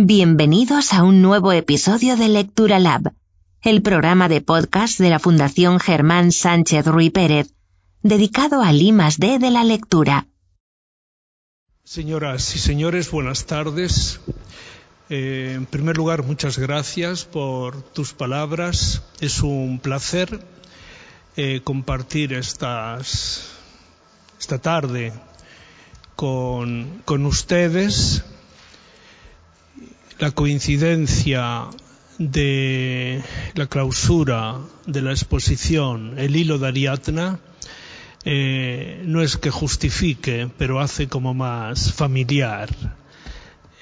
Bienvenidos a un nuevo episodio de Lectura Lab, el programa de podcast de la Fundación Germán Sánchez Ruy Pérez, dedicado al I D de la lectura. Señoras y señores, buenas tardes. Eh, en primer lugar, muchas gracias por tus palabras. Es un placer eh, compartir estas, esta tarde con, con ustedes la coincidencia de la clausura de la exposición El hilo de Ariadna eh, no es que justifique, pero hace como más familiar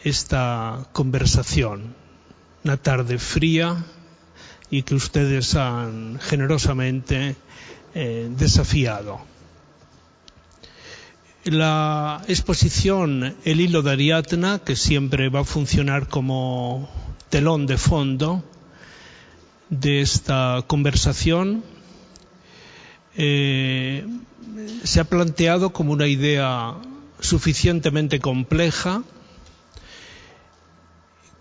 esta conversación. Una tarde fría y que ustedes han generosamente eh, desafiado. La exposición El hilo de Ariadna, que siempre va a funcionar como telón de fondo de esta conversación, eh, se ha planteado como una idea suficientemente compleja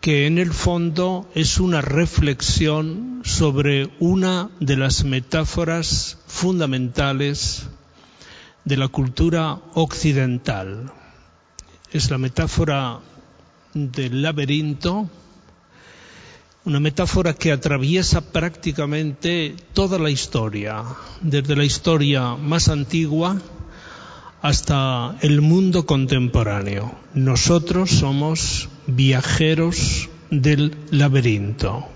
que en el fondo es una reflexión sobre una de las metáforas fundamentales de la cultura occidental. Es la metáfora del laberinto, una metáfora que atraviesa prácticamente toda la historia, desde la historia más antigua hasta el mundo contemporáneo. Nosotros somos viajeros del laberinto.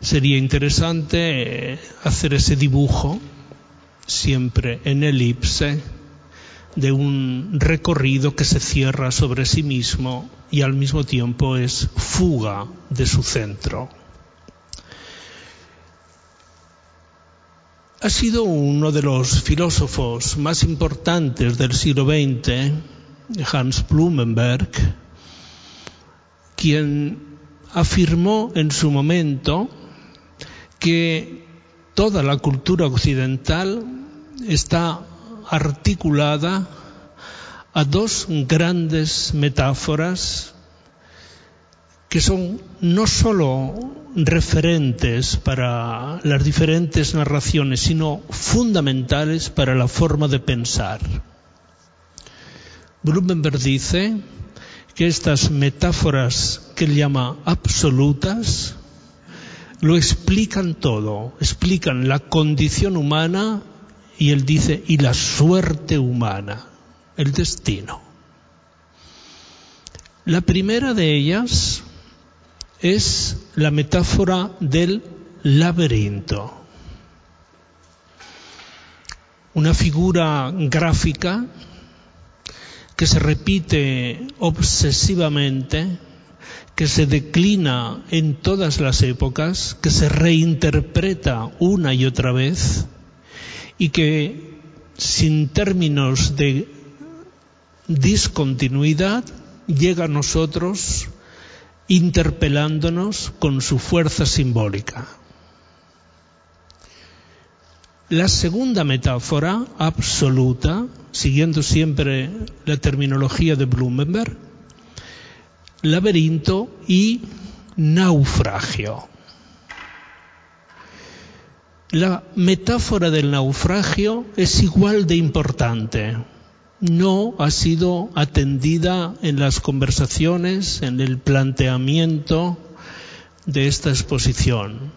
Sería interesante hacer ese dibujo siempre en elipse de un recorrido que se cierra sobre sí mismo y al mismo tiempo es fuga de su centro. Ha sido uno de los filósofos más importantes del siglo XX, Hans Blumenberg, quien afirmó en su momento que toda la cultura occidental está articulada a dos grandes metáforas que son no sólo referentes para las diferentes narraciones, sino fundamentales para la forma de pensar. Blumenberg dice que estas metáforas que él llama absolutas lo explican todo, explican la condición humana y él dice, y la suerte humana, el destino. La primera de ellas es la metáfora del laberinto. Una figura gráfica que se repite obsesivamente, que se declina en todas las épocas, que se reinterpreta una y otra vez y que sin términos de discontinuidad llega a nosotros interpelándonos con su fuerza simbólica. La segunda metáfora absoluta, siguiendo siempre la terminología de Blumenberg, laberinto y naufragio. La metáfora del naufragio es igual de importante. No ha sido atendida en las conversaciones, en el planteamiento de esta exposición.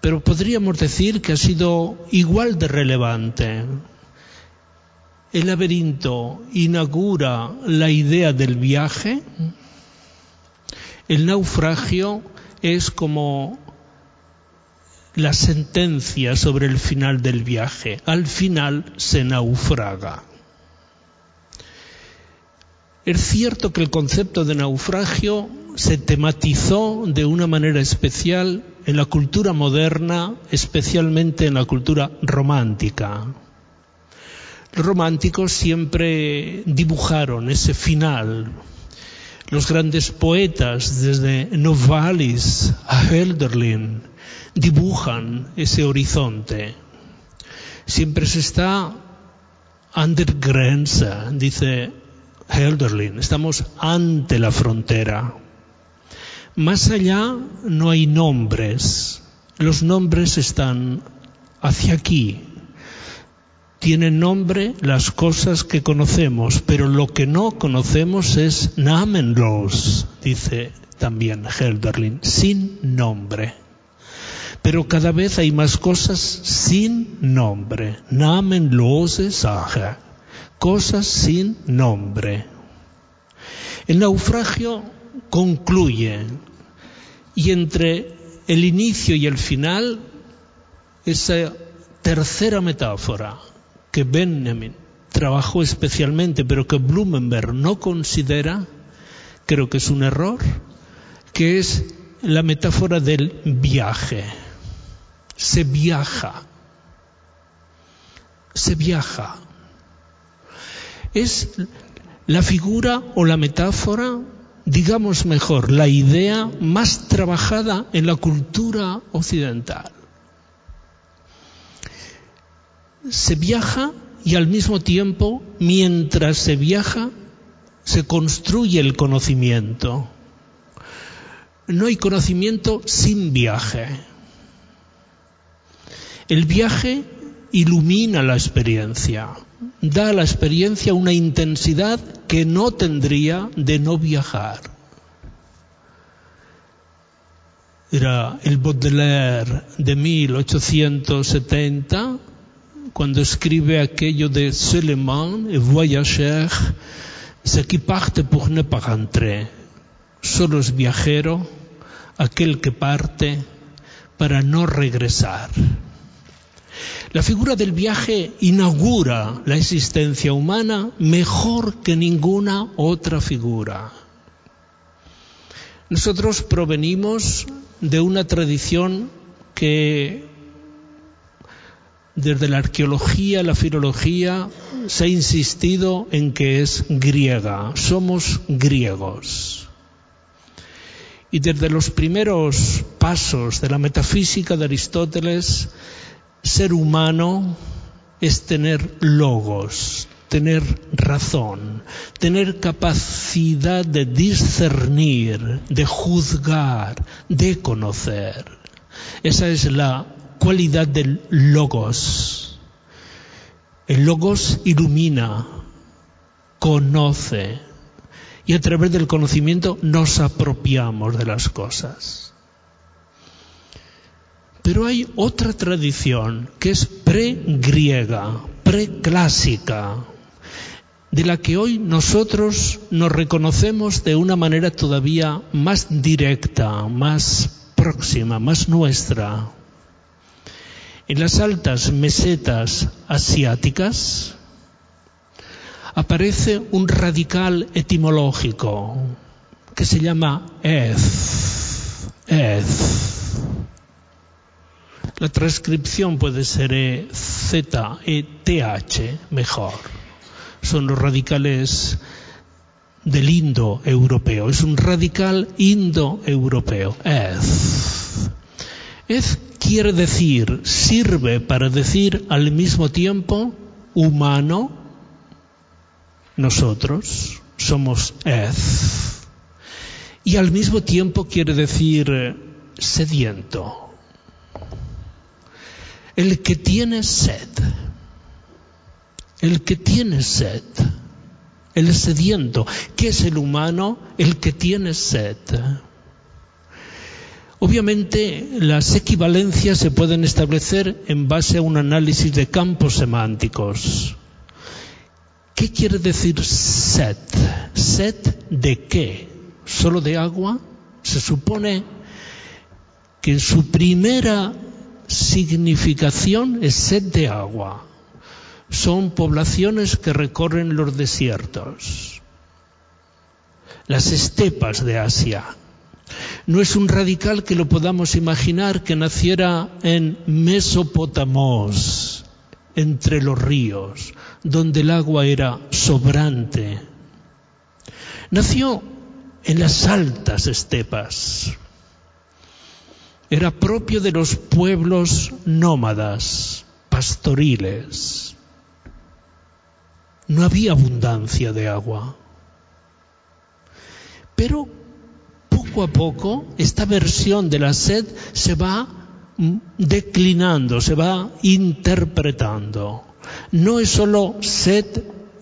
Pero podríamos decir que ha sido igual de relevante. El laberinto inaugura la idea del viaje. El naufragio es como la sentencia sobre el final del viaje. Al final se naufraga. Es cierto que el concepto de naufragio se tematizó de una manera especial en la cultura moderna, especialmente en la cultura romántica. Los románticos siempre dibujaron ese final. Los grandes poetas, desde Novalis a Hölderlin, dibujan ese horizonte. Siempre se está under Grenze, dice Helderlin, estamos ante la frontera. Más allá no hay nombres. Los nombres están hacia aquí. Tienen nombre las cosas que conocemos, pero lo que no conocemos es namenlos, dice también Helderlin, sin nombre. Pero cada vez hay más cosas sin nombre. Namenlose Sache. Cosas sin nombre. El naufragio concluye y entre el inicio y el final, esa tercera metáfora que Benjamin trabajó especialmente, pero que Blumenberg no considera, creo que es un error, que es la metáfora del viaje. Se viaja. Se viaja. Es la figura o la metáfora, digamos mejor, la idea más trabajada en la cultura occidental. Se viaja y al mismo tiempo, mientras se viaja, se construye el conocimiento. No hay conocimiento sin viaje. El viaje ilumina la experiencia, da a la experiencia una intensidad que no tendría de no viajar. Era el Baudelaire de 1870 cuando escribe aquello de Suleiman et voyageur, ce qui parte pour ne pas rentrer. Solo es viajero aquel que parte para no regresar. La figura del viaje inaugura la existencia humana mejor que ninguna otra figura. Nosotros provenimos de una tradición que desde la arqueología, la filología, se ha insistido en que es griega. Somos griegos. Y desde los primeros pasos de la metafísica de Aristóteles, ser humano es tener logos, tener razón, tener capacidad de discernir, de juzgar, de conocer. Esa es la cualidad del logos. El logos ilumina, conoce y a través del conocimiento nos apropiamos de las cosas. Pero hay otra tradición que es pre-griega, pre-clásica, de la que hoy nosotros nos reconocemos de una manera todavía más directa, más próxima, más nuestra. En las altas mesetas asiáticas aparece un radical etimológico que se llama eth, eth la transcripción puede ser e, Z, E, T, H, mejor. Son los radicales del indo-europeo. Es un radical indo-europeo. Ez. Ez quiere decir, sirve para decir al mismo tiempo humano, nosotros somos ez, y al mismo tiempo quiere decir sediento el que tiene sed, el que tiene sed, el sediento, ¿qué es el humano? El que tiene sed. Obviamente las equivalencias se pueden establecer en base a un análisis de campos semánticos. ¿Qué quiere decir sed? ¿Sed de qué? ¿Solo de agua? Se supone que en su primera significación es sed de agua. Son poblaciones que recorren los desiertos, las estepas de Asia. No es un radical que lo podamos imaginar que naciera en Mesopotamos, entre los ríos, donde el agua era sobrante. Nació en las altas estepas, era propio de los pueblos nómadas, pastoriles. No había abundancia de agua. Pero poco a poco esta versión de la sed se va mm, declinando, se va interpretando. No es solo sed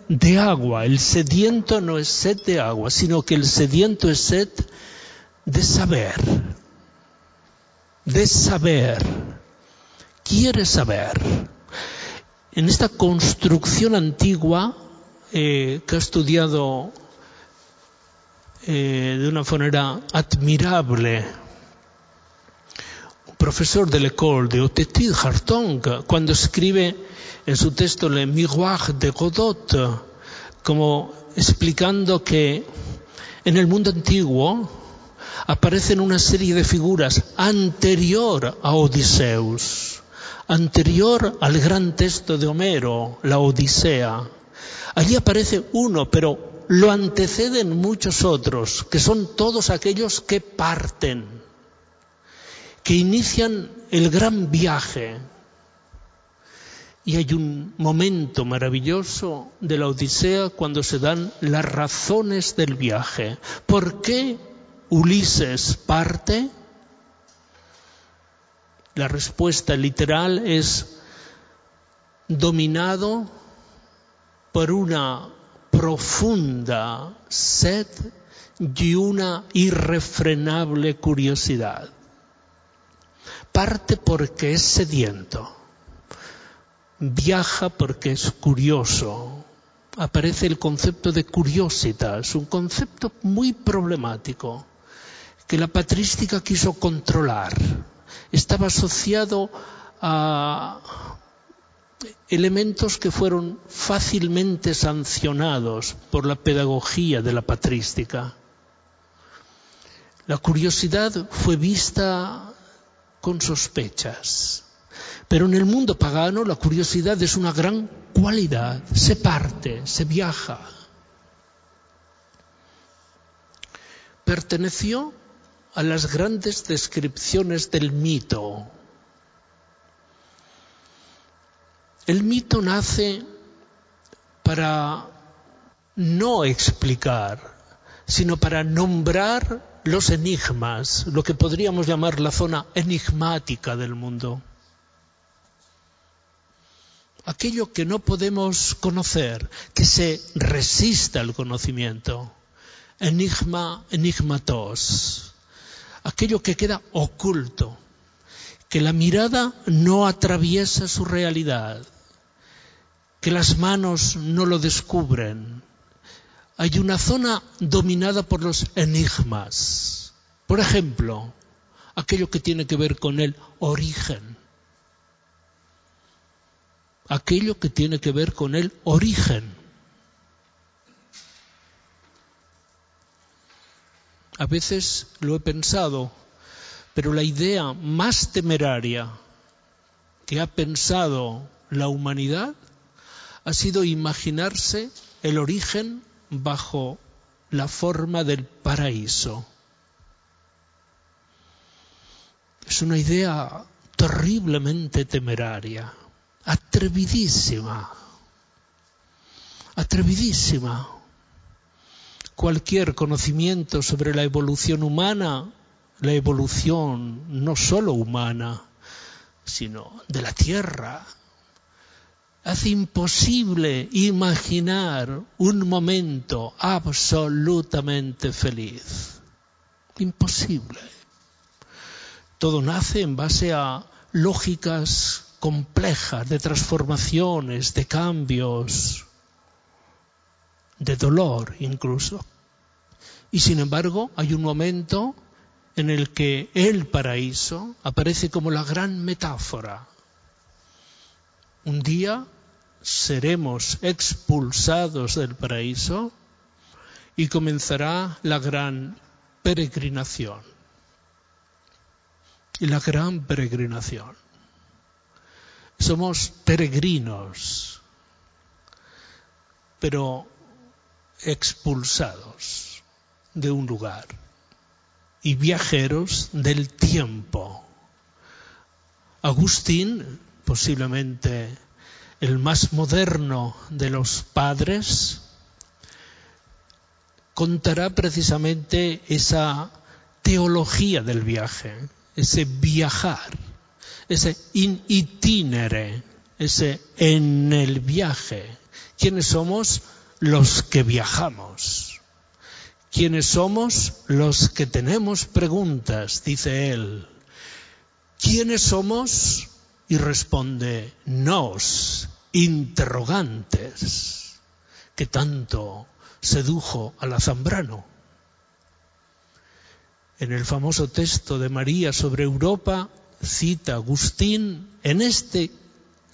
de agua, el sediento no es sed de agua, sino que el sediento es sed de saber, de saber, quiere saber. En esta construcción antigua eh, que ha estudiado eh, de una manera admirable un profesor de l'école de Otetil Hartong, cuando escribe en su texto Le Miroir de Godot, como explicando que en el mundo antiguo aparecen una serie de figuras anterior a Odiseus, anterior al gran texto de Homero, la Odisea. Allí aparece uno, pero lo anteceden muchos otros, que son todos aquellos que parten, que inician el gran viaje. Y hay un momento maravilloso de la Odisea cuando se dan las razones del viaje. ¿Por qué Ulises parte? La respuesta literal es dominado por una profunda sed y una irrefrenable curiosidad. Parte porque es sediento, viaja porque es curioso. Aparece el concepto de curiositas, un concepto muy problemático que la patrística quiso controlar. Estaba asociado a elementos que fueron fácilmente sancionados por la pedagogía de la patrística. La curiosidad fue vista con sospechas, pero en el mundo pagano la curiosidad es una gran cualidad, se parte, se viaja. Perteneció a las grandes descripciones del mito, El mito nace para no explicar, sino para nombrar los enigmas, lo que podríamos llamar la zona enigmática del mundo. Aquello que no podemos conocer, que se resista al conocimiento. Enigma, enigmatos. Aquello que queda oculto, que la mirada no atraviesa su realidad, que las manos no lo descubren. Hay una zona dominada por los enigmas. Por ejemplo, aquello que tiene que ver con el origen. Aquello que tiene que ver con el origen. A veces lo he pensado, pero la idea más temeraria que ha pensado la humanidad ha sido imaginarse el origen bajo la forma del paraíso. Es una idea terriblemente temeraria, atrevidísima, atrevidísima. Cualquier conocimiento sobre la evolución humana, la evolución no solo humana, sino de la Tierra, hace imposible imaginar un momento absolutamente feliz. Imposible. Todo nace en base a lógicas complejas de transformaciones, de cambios, de dolor incluso. Y sin embargo hay un momento en el que el paraíso aparece como la gran metáfora. Un día seremos expulsados del paraíso y comenzará la gran peregrinación. Y la gran peregrinación. Somos peregrinos, pero expulsados de un lugar y viajeros del tiempo. Agustín, posiblemente el más moderno de los padres, contará precisamente esa teología del viaje, ese viajar, ese in itinere, ese en el viaje. ¿Quiénes somos? Los que viajamos. ¿Quiénes somos? Los que tenemos preguntas, dice él. ¿Quiénes somos? Y responde, nos, interrogantes, que tanto sedujo a la Zambrano. En el famoso texto de María sobre Europa cita Agustín en este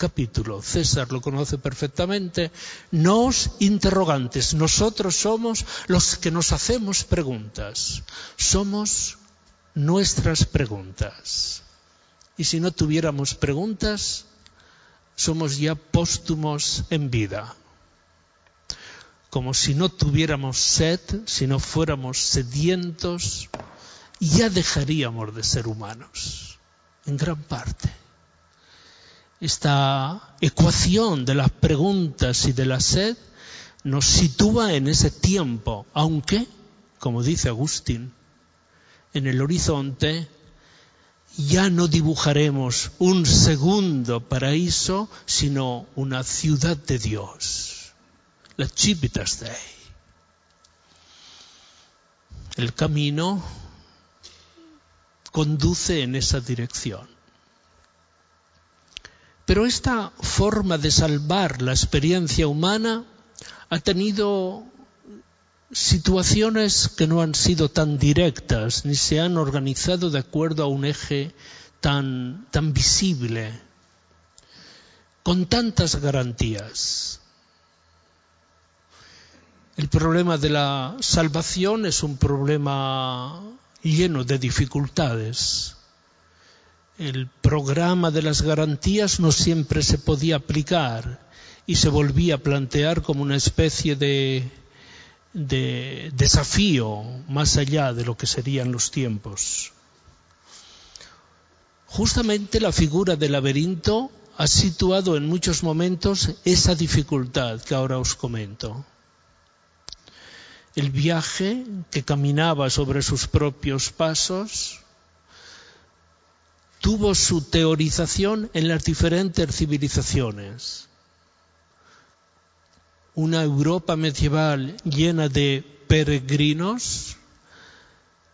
capítulo, César lo conoce perfectamente, nos interrogantes, nosotros somos los que nos hacemos preguntas, somos nuestras preguntas. Y si no tuviéramos preguntas, somos ya póstumos en vida. Como si no tuviéramos sed, si no fuéramos sedientos, ya dejaríamos de ser humanos, en gran parte. Esta ecuación de las preguntas y de la sed nos sitúa en ese tiempo, aunque, como dice Agustín, en el horizonte ya no dibujaremos un segundo paraíso, sino una ciudad de Dios, la Civitas Dei. El camino conduce en esa dirección. Pero esta forma de salvar la experiencia humana ha tenido situaciones que no han sido tan directas ni se han organizado de acuerdo a un eje tan, tan visible, con tantas garantías. El problema de la salvación es un problema lleno de dificultades. El programa de las garantías no siempre se podía aplicar y se volvía a plantear como una especie de de desafío más allá de lo que serían los tiempos. Justamente la figura del laberinto ha situado en muchos momentos esa dificultad que ahora os comento. El viaje que caminaba sobre sus propios pasos tuvo su teorización en las diferentes civilizaciones una Europa medieval llena de peregrinos,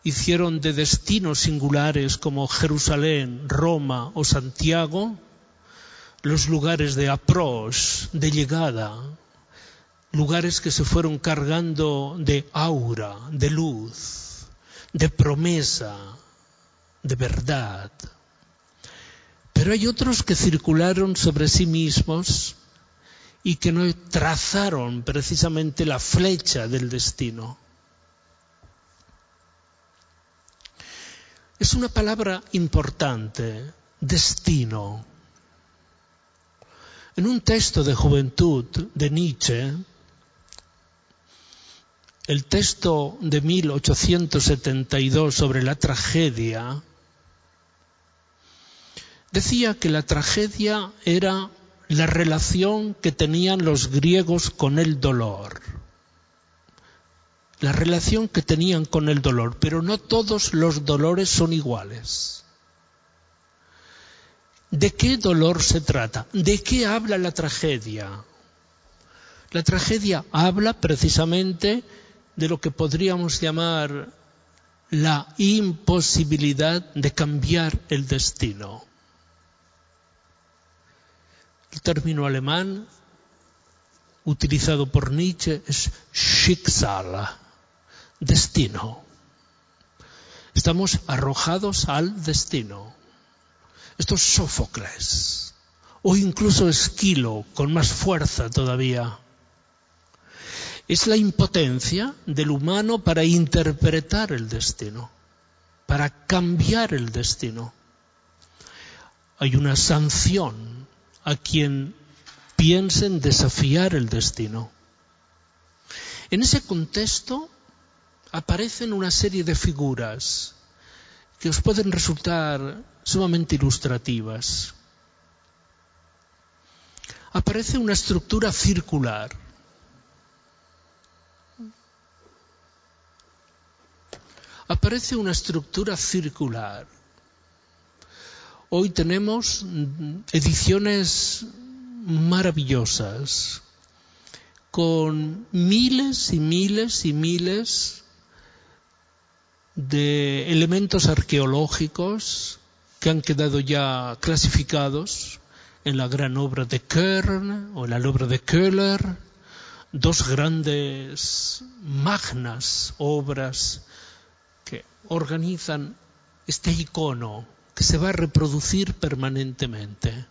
hicieron de destinos singulares como Jerusalén, Roma o Santiago los lugares de approach, de llegada, lugares que se fueron cargando de aura, de luz, de promesa, de verdad. Pero hay otros que circularon sobre sí mismos y que no trazaron precisamente la flecha del destino. Es una palabra importante, destino. En un texto de juventud de Nietzsche, el texto de 1872 sobre la tragedia, decía que la tragedia era la relación que tenían los griegos con el dolor. La relación que tenían con el dolor, pero no todos los dolores son iguales. ¿De qué dolor se trata? ¿De qué habla la tragedia? La tragedia habla precisamente de lo que podríamos llamar la imposibilidad de cambiar el destino. El término alemán utilizado por Nietzsche es Schicksal, destino. Estamos arrojados al destino. Esto es Sófocles, o incluso Esquilo, con más fuerza todavía. Es la impotencia del humano para interpretar el destino, para cambiar el destino. Hay una sanción a quien piensen desafiar el destino. En ese contexto aparecen una serie de figuras que os pueden resultar sumamente ilustrativas. Aparece una estructura circular. aparece una estructura circular. Hoy tenemos ediciones maravillosas con miles y miles y miles de elementos arqueológicos que han quedado ya clasificados en la gran obra de Kern o en la obra de Köhler, dos grandes magnas obras que organizan este icono que se va a reproducir permanentemente.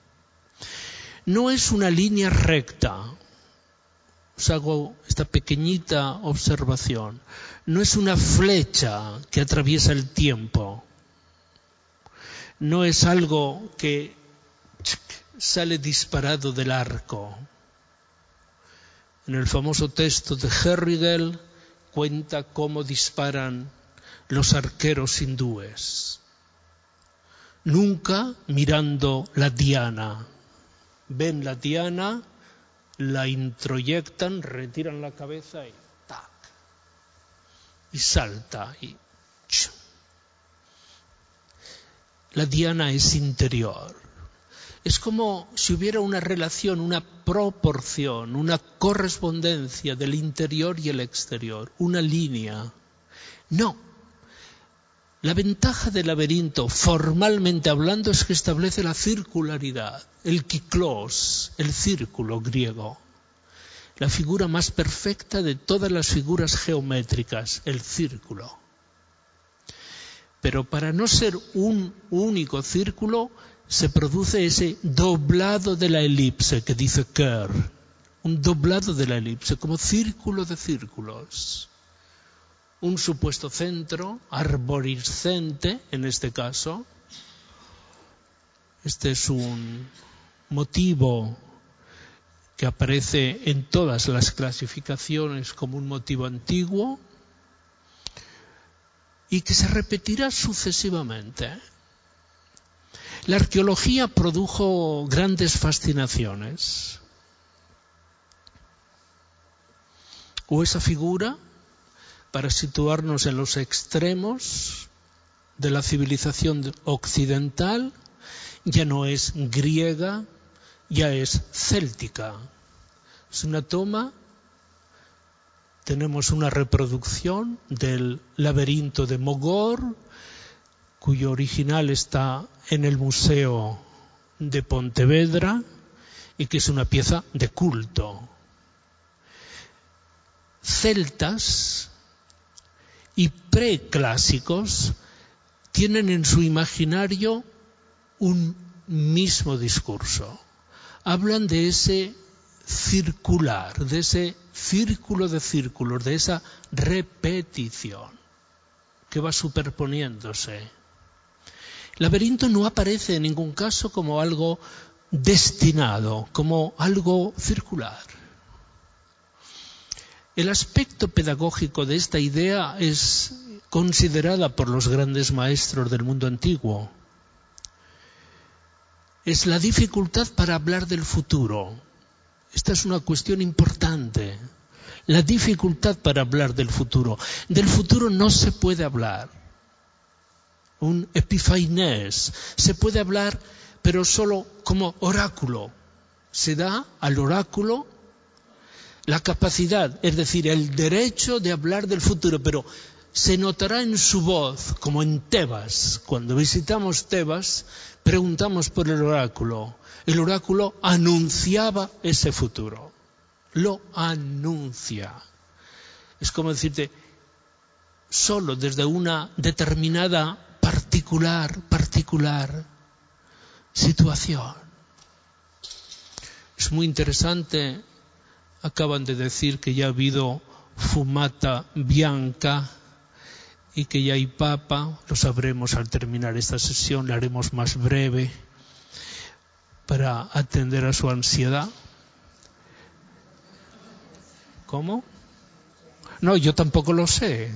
No es una línea recta. Os hago esta pequeñita observación. No es una flecha que atraviesa el tiempo. No es algo que sale disparado del arco. En el famoso texto de Herrigel cuenta cómo disparan los arqueros hindúes nunca mirando la diana. Ven la diana, la introyectan, retiran la cabeza y tac. Y salta y la diana es interior. Es como si hubiera una relación, una proporción, una correspondencia del interior y el exterior, una línea. No, la ventaja del laberinto, formalmente hablando, es que establece la circularidad, el kiklos, el círculo griego, la figura más perfecta de todas las figuras geométricas, el círculo. Pero para no ser un único círculo, se produce ese doblado de la elipse que dice Kerr, un doblado de la elipse, como círculo de círculos un supuesto centro arborescente, en este caso. Este es un motivo que aparece en todas las clasificaciones como un motivo antiguo y que se repetirá sucesivamente. La arqueología produjo grandes fascinaciones. O esa figura para situarnos en los extremos de la civilización occidental, ya no es griega, ya es céltica. Es una toma, tenemos una reproducción del laberinto de Mogor, cuyo original está en el Museo de Pontevedra y que es una pieza de culto. Celtas y preclásicos tienen en su imaginario un mismo discurso. Hablan de ese circular, de ese círculo de círculos, de esa repetición que va superponiéndose. Laberinto no aparece en ningún caso como algo destinado, como algo circular. El aspecto pedagógico de esta idea es considerada por los grandes maestros del mundo antiguo. Es la dificultad para hablar del futuro. Esta es una cuestión importante. La dificultad para hablar del futuro. Del futuro no se puede hablar. Un epifainés. Se puede hablar, pero solo como oráculo. Se da al oráculo la capacidad, es decir, el derecho de hablar del futuro, pero se notará en su voz, como en Tebas. Cuando visitamos Tebas, preguntamos por el oráculo. El oráculo anunciaba ese futuro. Lo anuncia. Es como decirte, solo desde una determinada particular, particular situación. Es muy interesante acaban de decir que ya ha habido fumata bianca y que ya hay papa. Lo sabremos al terminar esta sesión, la haremos más breve para atender a su ansiedad. ¿Cómo? No, yo tampoco lo sé.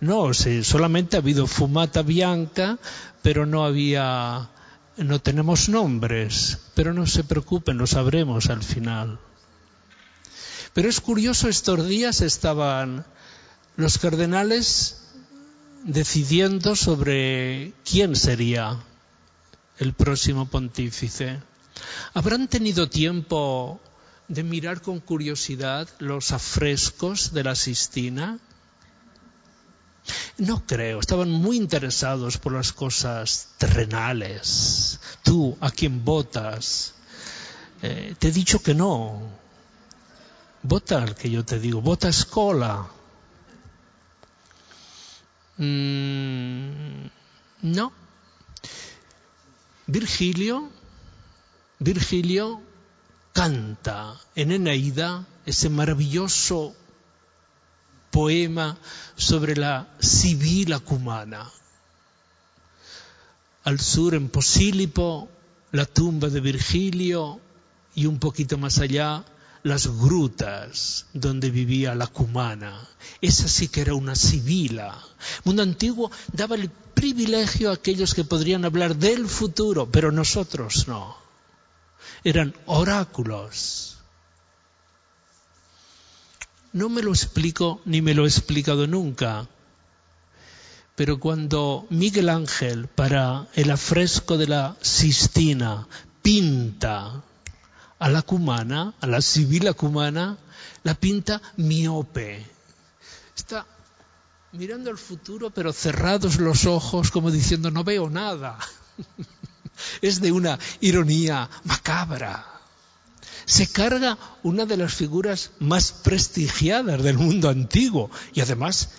No, sé, solamente ha habido fumata bianca, pero no había, no tenemos nombres. Pero no se preocupen, lo sabremos al final. Pero es curioso, estos días estaban los cardenales decidiendo sobre quién sería el próximo pontífice. ¿Habrán tenido tiempo de mirar con curiosidad los afrescos de la Sistina? No creo, estaban muy interesados por las cosas terrenales. Tú, a quién votas, eh, te he dicho que no. Vota al que yo te digo, vota escola. Mm, no. Virgilio, Virgilio canta en Eneida ese maravilloso poema sobre la Sibila cumana. Al sur, en Posílipo, la tumba de Virgilio y un poquito más allá, las grutas donde vivía la cumana. Esa sí que era una sibila. mundo antiguo daba el privilegio a aquellos que podrían hablar del futuro, pero nosotros no. Eran oráculos. No me lo explico ni me lo he explicado nunca. Pero cuando Miguel Ángel, para el afresco de la Sistina, pinta a la cumana, a la sibila cumana, la pinta miope. Está mirando al futuro, pero cerrados los ojos, como diciendo, no veo nada. es de una ironía macabra. Se carga una de las figuras más prestigiadas del mundo antiguo y además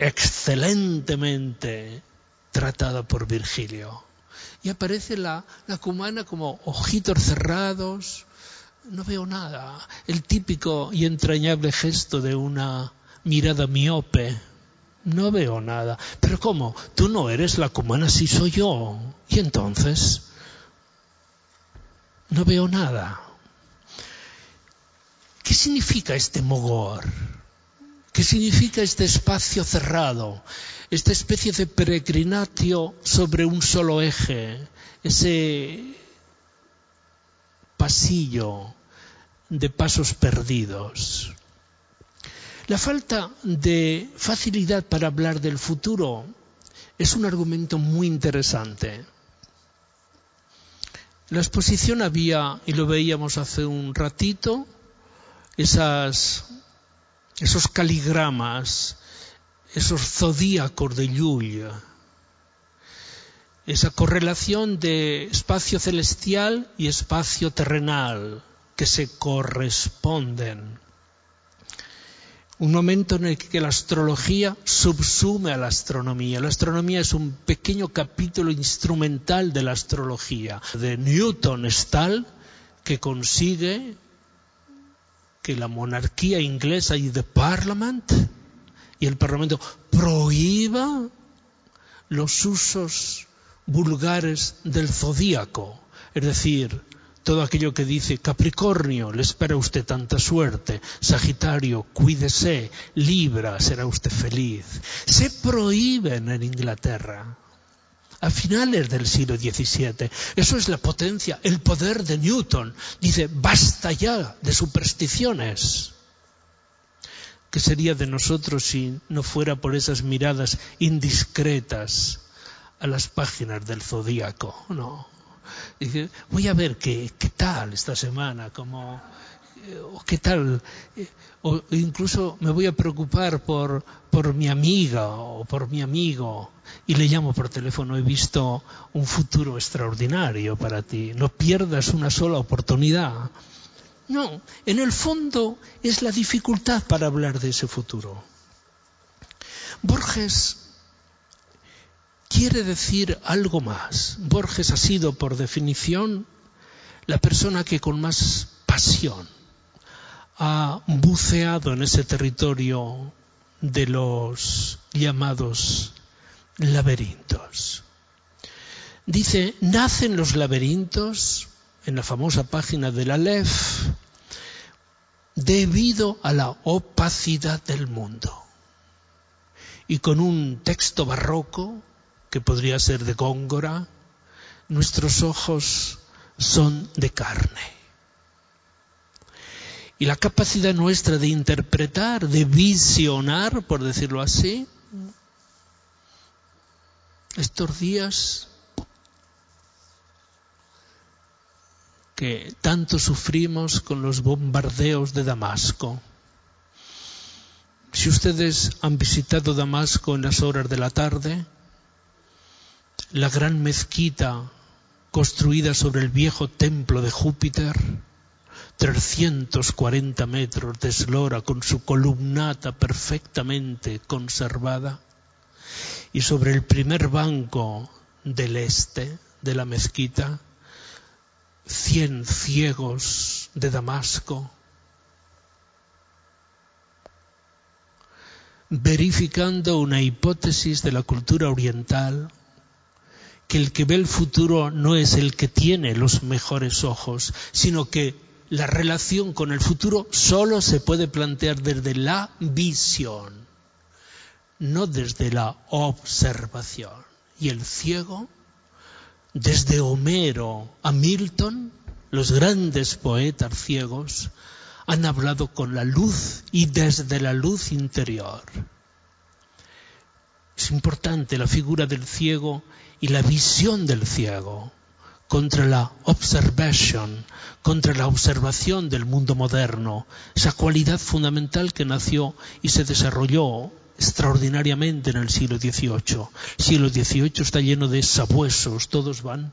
excelentemente tratada por Virgilio. Y aparece la cumana como ojitos cerrados, no veo nada. El típico y entrañable gesto de una mirada miope. No veo nada. Pero ¿cómo? Tú no eres la cumana, sí soy yo. Y entonces, no veo nada. ¿Qué significa este mogor? ¿Qué significa este espacio cerrado? Esta especie de peregrinatio sobre un solo eje, ese pasillo de pasos perdidos. La falta de facilidad para hablar del futuro es un argumento muy interesante. La exposición había, y lo veíamos hace un ratito, esas, esos caligramas, esos zodíacos de Llull, esa correlación de espacio celestial y espacio terrenal que se corresponden. Un momento en el que la astrología subsume a la astronomía. La astronomía es un pequeño capítulo instrumental de la astrología. De Newton es tal que consigue que la monarquía inglesa y y el parlamento prohíba los usos vulgares del zodíaco, es decir, todo aquello que dice Capricornio, le espera a usted tanta suerte, Sagitario, cuídese, Libra, será usted feliz. Se prohíben en Inglaterra a finales del siglo XVII. Eso es la potencia, el poder de Newton. Dice, basta ya de supersticiones. ¿Qué sería de nosotros si no fuera por esas miradas indiscretas a las páginas del zodíaco? No. Voy a ver qué, qué tal esta semana, como, eh, o qué tal, eh, o incluso me voy a preocupar por, por mi amiga o por mi amigo y le llamo por teléfono, he visto un futuro extraordinario para ti, no pierdas una sola oportunidad. No, en el fondo es la dificultad para hablar de ese futuro. Borges quiere decir algo más. Borges ha sido, por definición, la persona que con más pasión ha buceado en ese territorio de los llamados laberintos. Dice, nacen los laberintos, en la famosa página de la LEF, debido a la opacidad del mundo. Y con un texto barroco que podría ser de Góngora, nuestros ojos son de carne. Y la capacidad nuestra de interpretar, de visionar, por decirlo así, Estos días que tanto sufrimos con los bombardeos de Damasco. Si ustedes han visitado Damasco en las horas de la tarde, la gran mezquita construida sobre el viejo templo de Júpiter, 340 metros de eslora con su columnata perfectamente conservada, y sobre el primer banco del este de la mezquita, cien ciegos de Damasco, verificando una hipótesis de la cultura oriental que el que ve el futuro no es el que tiene los mejores ojos, sino que la relación con el futuro solo se puede plantear desde la visión, no desde la observación. Y el ciego, desde Homero a Milton, los grandes poetas ciegos, han hablado con la luz y desde la luz interior. Es importante la figura del ciego y la visión del ciego contra la observation, contra la observación del mundo moderno, esa cualidad fundamental que nació y se desarrolló extraordinariamente en el siglo XVIII. El siglo XVIII está lleno de sabuesos, todos van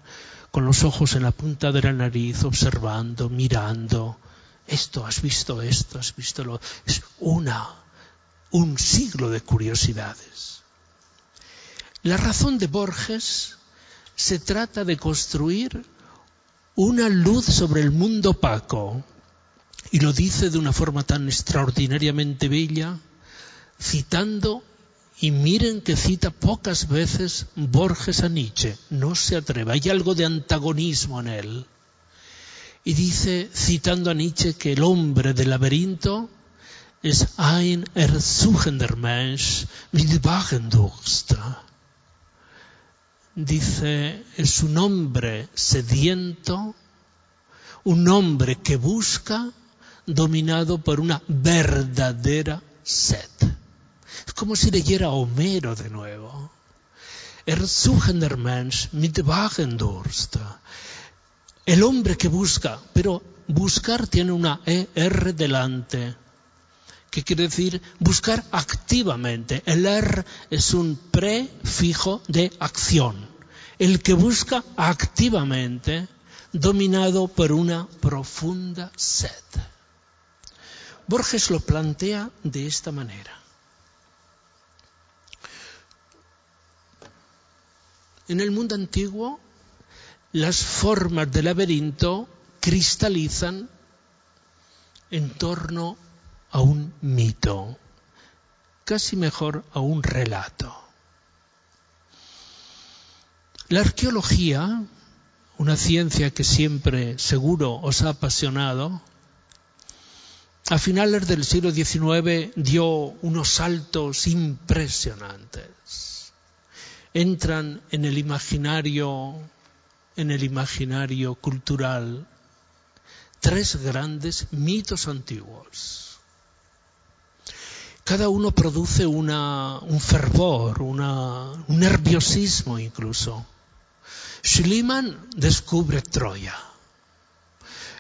con los ojos en la punta de la nariz, observando, mirando. Esto, has visto esto, has visto lo. Es una, un siglo de curiosidades. La razón de Borges se trata de construir una luz sobre el mundo opaco. Y lo dice de una forma tan extraordinariamente bella, citando, y miren que cita pocas veces Borges a Nietzsche, no se atreve, hay algo de antagonismo en él. Y dice, citando a Nietzsche, que el hombre del laberinto es ein ersuchender Mensch mit Wagendurst dice, es un hombre sediento, un hombre que busca dominado por una verdadera sed. Es como si leyera Homero de nuevo. Er suchender Mensch mit Wagendurst. El hombre que busca, pero buscar tiene una ER delante que quiere decir buscar activamente. El er es un prefijo de acción. El que busca activamente, dominado por una profunda sed. Borges lo plantea de esta manera. En el mundo antiguo, las formas del laberinto cristalizan en torno a un mito, casi mejor a un relato. La arqueología, una ciencia que siempre seguro os ha apasionado, a finales del siglo XIX dio unos saltos impresionantes. Entran en el imaginario, en el imaginario cultural, tres grandes mitos antiguos cada uno produce un fervor, un nerviosismo incluso. Schliemann descubre Troya.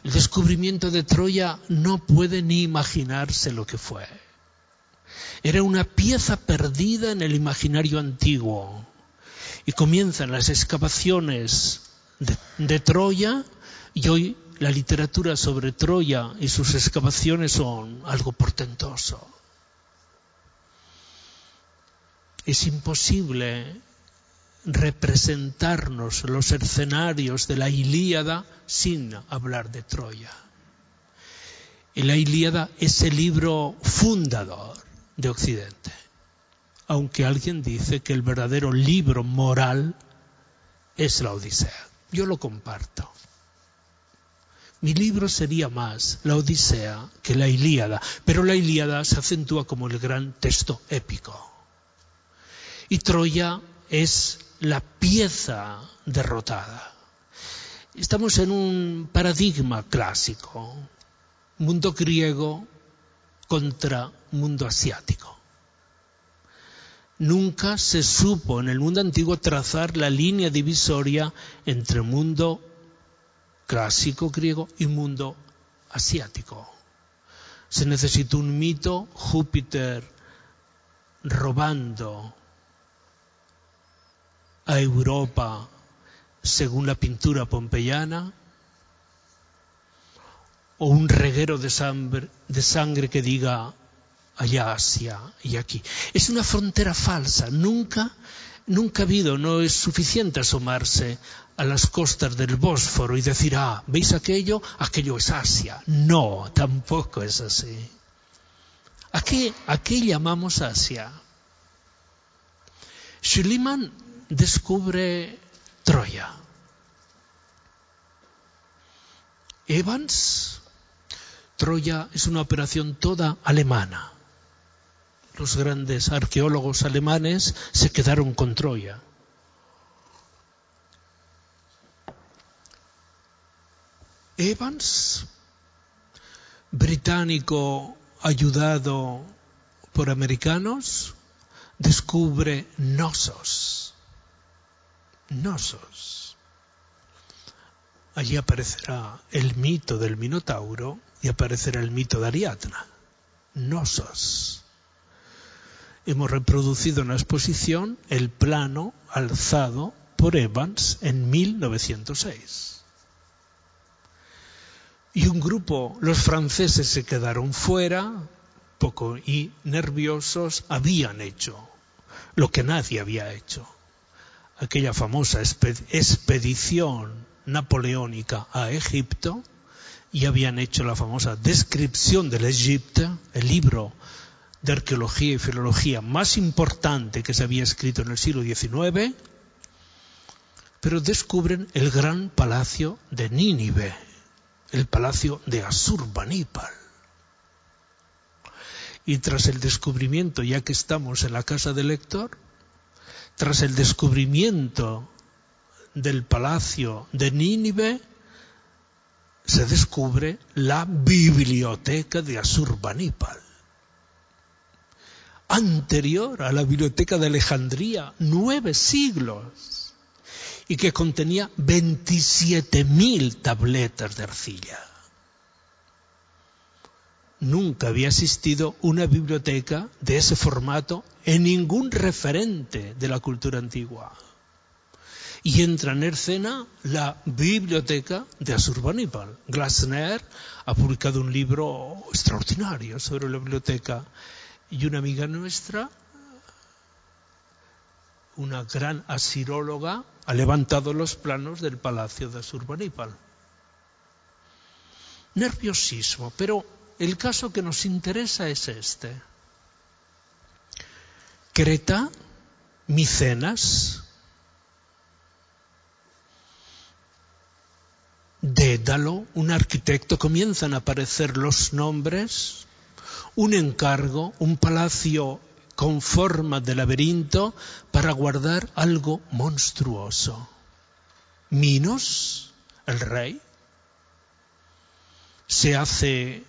El descubrimiento de Troya no puede ni imaginarse lo que fue. Era una pieza perdida en el imaginario antiguo. Y comienzan las excavaciones de Troya y hoy la literatura sobre Troya y sus excavaciones son algo portentoso. Es imposible representarnos los escenarios de la Ilíada sin hablar de Troya. Y la Ilíada es el libro fundador de Occidente, aunque alguien dice que el verdadero libro moral es la Odisea. Yo lo comparto. Mi libro sería más la Odisea que la Ilíada, pero la Ilíada se acentúa como el gran texto épico. Y Troya es la pieza derrotada. Estamos en un paradigma clásico, mundo griego contra mundo asiático. Nunca se supo en el mundo antiguo trazar la línea divisoria entre mundo clásico griego y mundo asiático. Se necesitó un mito, Júpiter robando a Europa según la pintura pompeyana, o un reguero de sangre, que diga allá Asia y aquí. Es una frontera falsa. Nunca, nunca ha habido, no es suficiente asomarse a las costas del Bósforo y decir, ah, ¿veis aquello? Aquello es Asia. No, tampoco es así. ¿A qué, a qué llamamos Asia? Schliemann descubre Troya. Evans, Troya es una operación toda alemana. Los grandes arqueólogos alemanes se quedaron con Troya. Evans, británico ayudado por americanos, descubre Nosos. Nosos. Allí aparecerá el mito del Minotauro y aparecerá el mito de Ariadna. Nosos. Hemos reproducido en la exposición el plano alzado por Evans en 1906. Y un grupo, los franceses se quedaron fuera, poco y nerviosos, habían hecho lo que nadie había hecho. Aquella famosa expedición napoleónica a Egipto y habían hecho la famosa descripción del Egipto, el libro de arqueología y filología más importante que se había escrito en el siglo XIX, pero descubren el gran palacio de Nínive, el palacio de Asurbanipal. Y tras el descubrimiento, ya que estamos en la casa del lector, tras el descubrimiento del palacio de Nínive, se descubre la biblioteca de Asurbanipal, anterior a la biblioteca de Alejandría, nueve siglos, y que contenía 27.000 tabletas de arcilla. Nunca había existido una biblioteca de ese formato en ningún referente de la cultura antigua. Y entra en escena la biblioteca de Asurbanipal. Glasner ha publicado un libro extraordinario sobre la biblioteca y una amiga nuestra, una gran asiróloga, ha levantado los planos del palacio de Asurbanipal. Nerviosismo, pero el caso que nos interesa es este. Creta, Micenas, Dédalo, un arquitecto, comienzan a aparecer los nombres, un encargo, un palacio con forma de laberinto para guardar algo monstruoso. Minos, el rey, se hace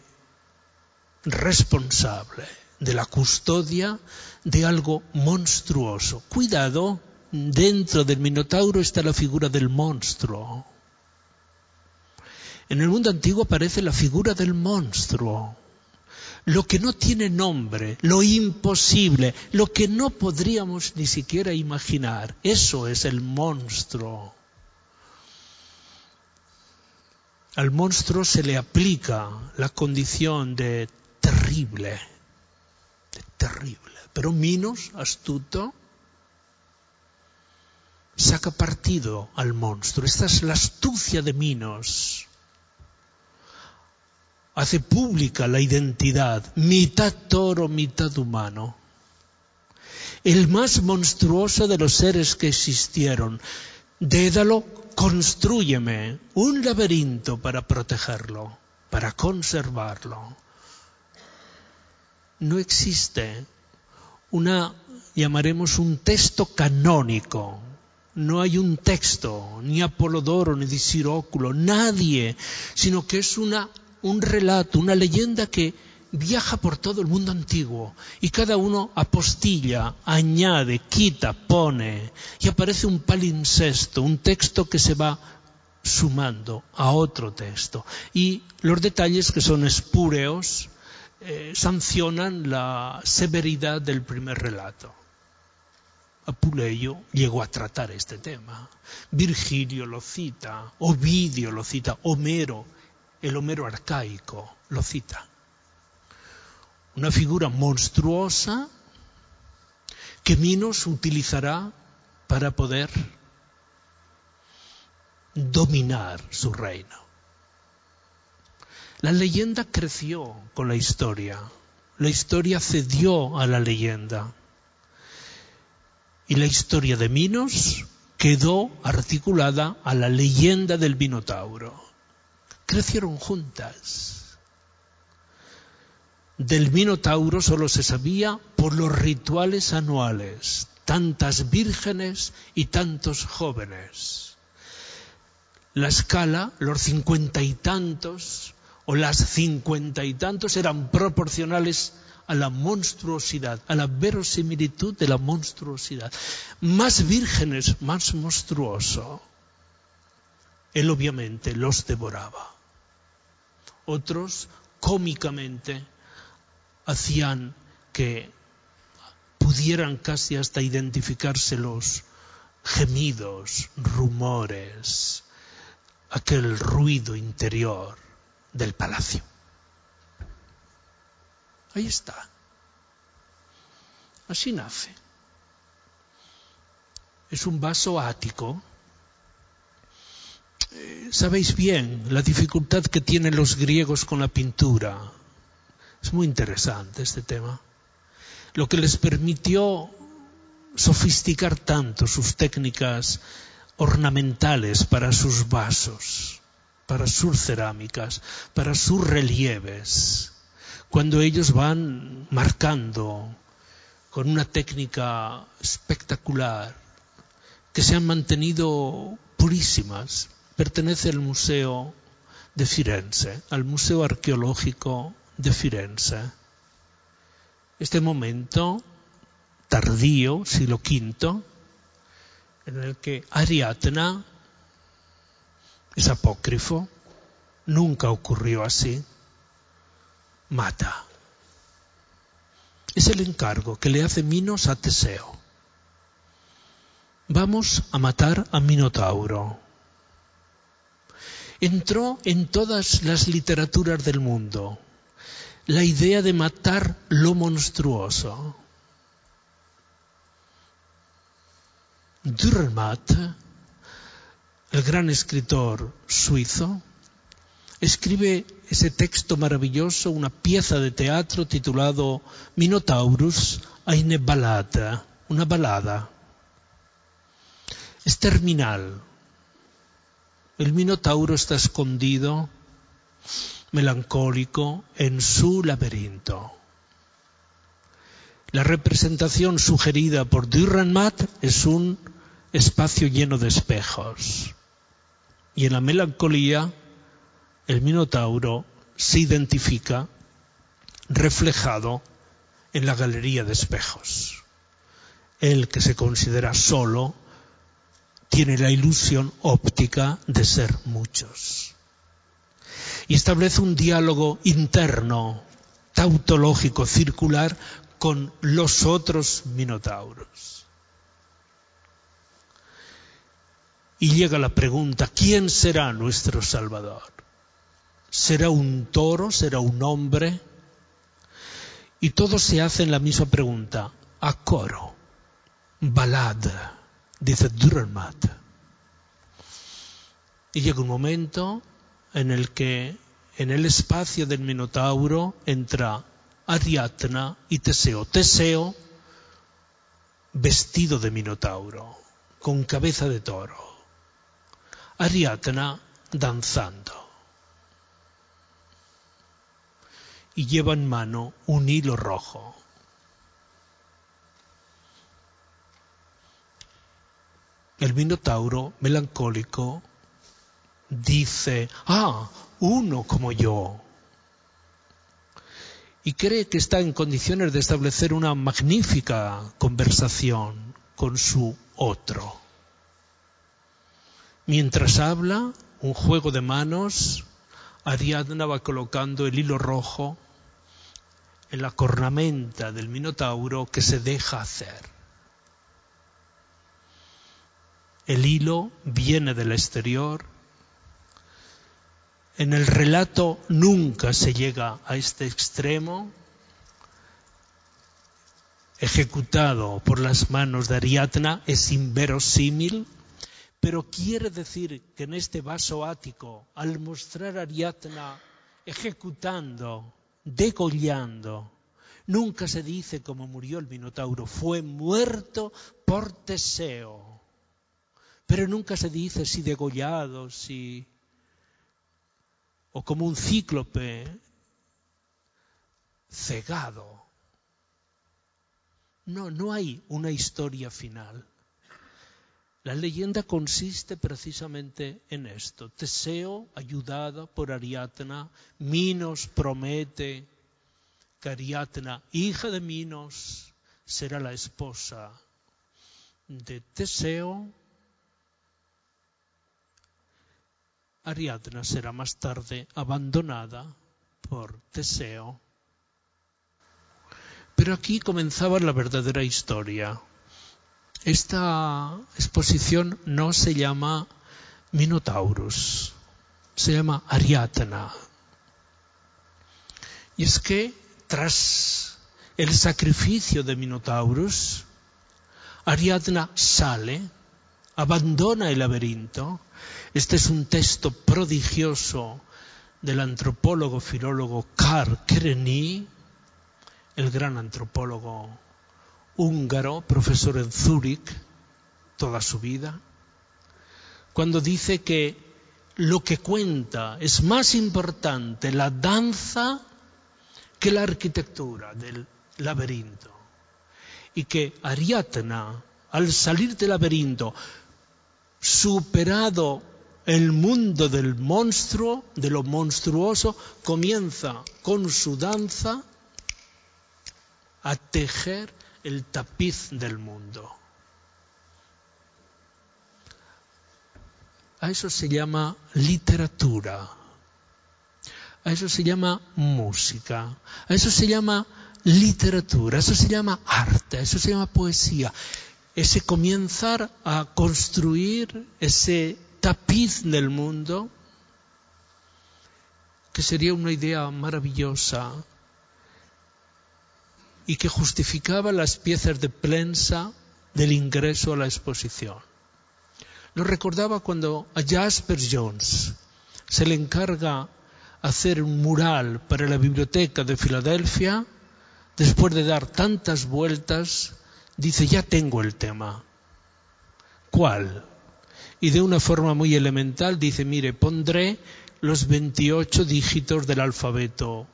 responsable de la custodia de algo monstruoso. Cuidado, dentro del Minotauro está la figura del monstruo. En el mundo antiguo aparece la figura del monstruo. Lo que no tiene nombre, lo imposible, lo que no podríamos ni siquiera imaginar, eso es el monstruo. Al monstruo se le aplica la condición de terrible, terrible. Pero Minos, astuto, saca partido al monstruo. Esta es la astucia de Minos. Hace pública la identidad, mitad toro, mitad humano. El más monstruoso de los seres que existieron. Dédalo, construyeme un laberinto para protegerlo, para conservarlo no existe una, llamaremos un texto canónico. No hay un texto, ni Apolodoro, ni de Siróculo, nadie, sino que es una, un relato, una leyenda que viaja por todo el mundo antiguo y cada uno apostilla, añade, quita, pone y aparece un palimpsesto, un texto que se va sumando a otro texto. Y los detalles que son espúreos eh, sancionan la severidad del primer relato. Apuleyo llegó a tratar este tema. Virgilio lo cita, Ovidio lo cita, Homero, el Homero arcaico, lo cita. Una figura monstruosa que Minos utilizará para poder dominar su reino. La leyenda creció con la historia. La historia cedió a la leyenda. Y la historia de Minos quedó articulada a la leyenda del Minotauro. Crecieron juntas. Del Minotauro solo se sabía por los rituales anuales, tantas vírgenes y tantos jóvenes. La escala, los cincuenta y tantos o las cincuenta y tantos eran proporcionales a la monstruosidad, a la verosimilitud de la monstruosidad. Más vírgenes, más monstruoso. Él obviamente los devoraba. Otros, cómicamente, hacían que pudieran casi hasta identificarse los gemidos, rumores, aquel ruido interior del palacio. Ahí está. Así nace. Es un vaso ático. Eh, sabéis bien la dificultad que tienen los griegos con la pintura. Es muy interesante este tema. Lo que les permitió sofisticar tanto sus técnicas ornamentales para sus vasos, para sus cerámicas, para sus relieves cuando ellos van marcando con una técnica espectacular, que se han mantenido purísimas, pertenece al Museo de Firenze, al Museo Arqueológico de Firenze. Este momento tardío, siglo V, en el que Ariadna es apócrifo, nunca ocurrió así mata. Es el encargo que le hace Minos a Teseo. Vamos a matar a Minotauro. Entró en todas las literaturas del mundo la idea de matar lo monstruoso. Dürrenmatt, el gran escritor suizo, escribe ese texto maravilloso, una pieza de teatro titulado Minotaurus eine Ballata, una balada. Es terminal. El Minotauro está escondido, melancólico, en su laberinto. La representación sugerida por Dürrenmatt es un espacio lleno de espejos. Y en la melancolía el Minotauro se identifica reflejado en la galería de espejos. El que se considera solo tiene la ilusión óptica de ser muchos. Y establece un diálogo interno, tautológico, circular, con los otros minotauros. Y llega la pregunta, ¿quién será nuestro Salvador? ¿Será un toro? ¿Será un hombre? Y todos se hacen la misma pregunta, a coro, balad, dice Dürrenmatt. Y llega un momento en el que en el espacio del Minotauro entra Ariadna y Teseo. Teseo vestido de Minotauro, con cabeza de toro. Ariadna danzando. y lleva en mano un hilo rojo. El Minotauro, melancólico, dice, ah, uno como yo. y cree que está en condiciones de establecer una magnífica conversación con su otro. Mientras habla, un juego de manos, Ariadna va colocando el hilo rojo en la cornamenta del Minotauro que se deja hacer. El hilo viene del exterior. En el relato nunca se llega a este extremo, ejecutado por las manos de Ariadna, es inverosímil, pero quiere decir que en este vaso ático, al mostrar a Ariadna ejecutando, degollando, nunca se dice cómo murió el Minotauro, fue muerto por Teseo. Pero nunca se dice si degollado, si o como un cíclope cegado. No, no hay una historia final. La leyenda consiste precisamente en esto. Teseo, ayudada por Ariadna, Minos promete que Ariadna, hija de Minos, será la esposa de Teseo. Ariadna será más tarde abandonada por Teseo. Pero aquí comenzaba la verdadera historia. Esta exposición no se llama Minotaurus, se llama Ariadna. Y es que tras el sacrificio de Minotaurus, Ariadna sale, abandona el laberinto. Este es un texto prodigioso del antropólogo filólogo Karl Kereny, el gran antropólogo húngaro, profesor en Zúrich toda su vida, cuando dice que lo que cuenta es más importante la danza que la arquitectura del laberinto. Y que Ariadna, al salir del laberinto, superado el mundo del monstruo, de lo monstruoso, comienza con su danza a tejer el tapiz del mundo. A eso se llama literatura, a eso se llama música, a eso se llama literatura, a eso se llama arte, a eso se llama poesía. Ese comenzar a construir ese tapiz del mundo, que sería una idea maravillosa y que justificaba las piezas de prensa del ingreso a la exposición. Lo recordaba cuando a Jasper Jones se le encarga hacer un mural para la biblioteca de Filadelfia, después de dar tantas vueltas, dice, ya tengo el tema. ¿Cuál? Y de una forma muy elemental dice, mire, pondré los 28 dígitos del alfabeto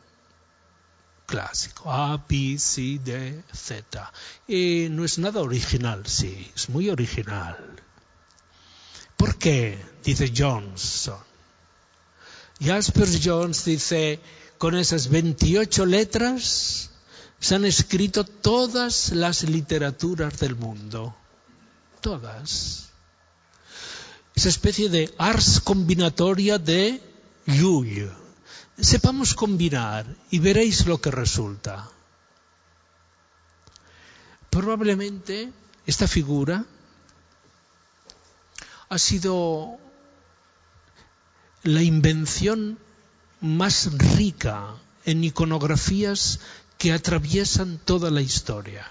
clásico. A, B, C, D, Z. Y no es nada original, sí, es muy original. ¿Por qué? Dice Johnson. Jasper Jones dice, con esas 28 letras se han escrito todas las literaturas del mundo. Todas. Esa especie de ars combinatoria de Llull sepamos combinar y veréis lo que resulta. Probablemente esta figura ha sido la invención más rica en iconografías que atraviesan toda la historia.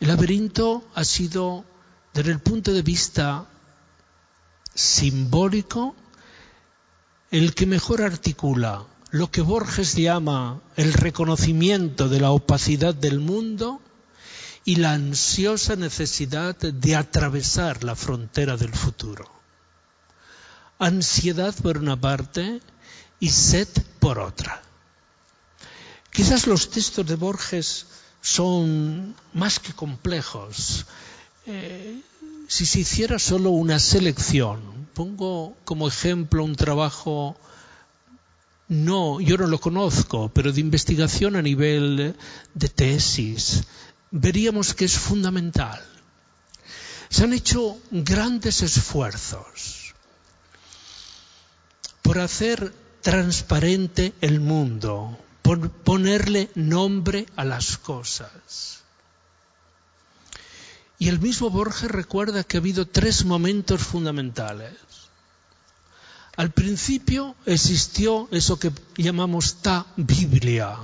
El laberinto ha sido, desde el punto de vista simbólico, el que mejor articula lo que Borges llama el reconocimiento de la opacidad del mundo y la ansiosa necesidad de atravesar la frontera del futuro. Ansiedad por una parte y sed por otra. Quizás los textos de Borges son más que complejos. Eh, si se hiciera solo una selección, pongo como ejemplo un trabajo no, yo no lo conozco, pero de investigación a nivel de tesis, veríamos que es fundamental. Se han hecho grandes esfuerzos por hacer transparente el mundo, por ponerle nombre a las cosas. Y el mismo Borges recuerda que ha habido tres momentos fundamentales. Al principio existió eso que llamamos ta Biblia,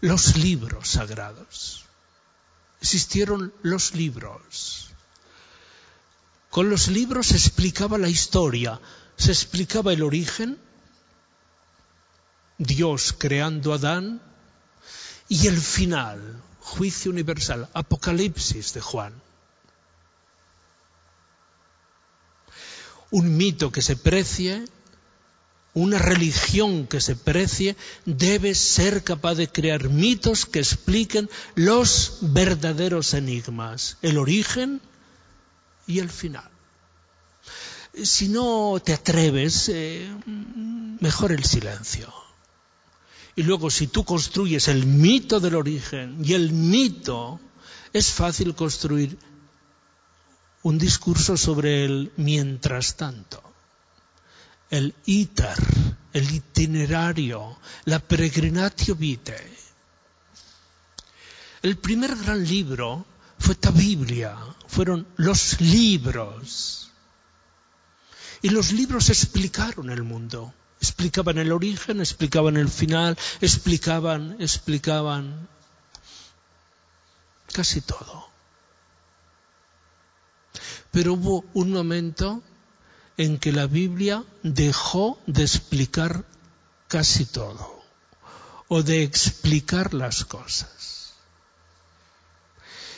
los libros sagrados. Existieron los libros. Con los libros se explicaba la historia, se explicaba el origen, Dios creando a Adán, y el final, juicio universal, Apocalipsis de Juan. Un mito que se precie, una religión que se precie, debe ser capaz de crear mitos que expliquen los verdaderos enigmas, el origen y el final. Si no te atreves, eh, mejor el silencio. Y luego si tú construyes el mito del origen y el mito, es fácil construir un discurso sobre el mientras tanto. El iter, el itinerario, la peregrinatio vitae. El primer gran libro fue la Biblia, fueron los libros. Y los libros explicaron el mundo. Explicaban el origen, explicaban el final, explicaban, explicaban casi todo. Pero hubo un momento en que la Biblia dejó de explicar casi todo o de explicar las cosas.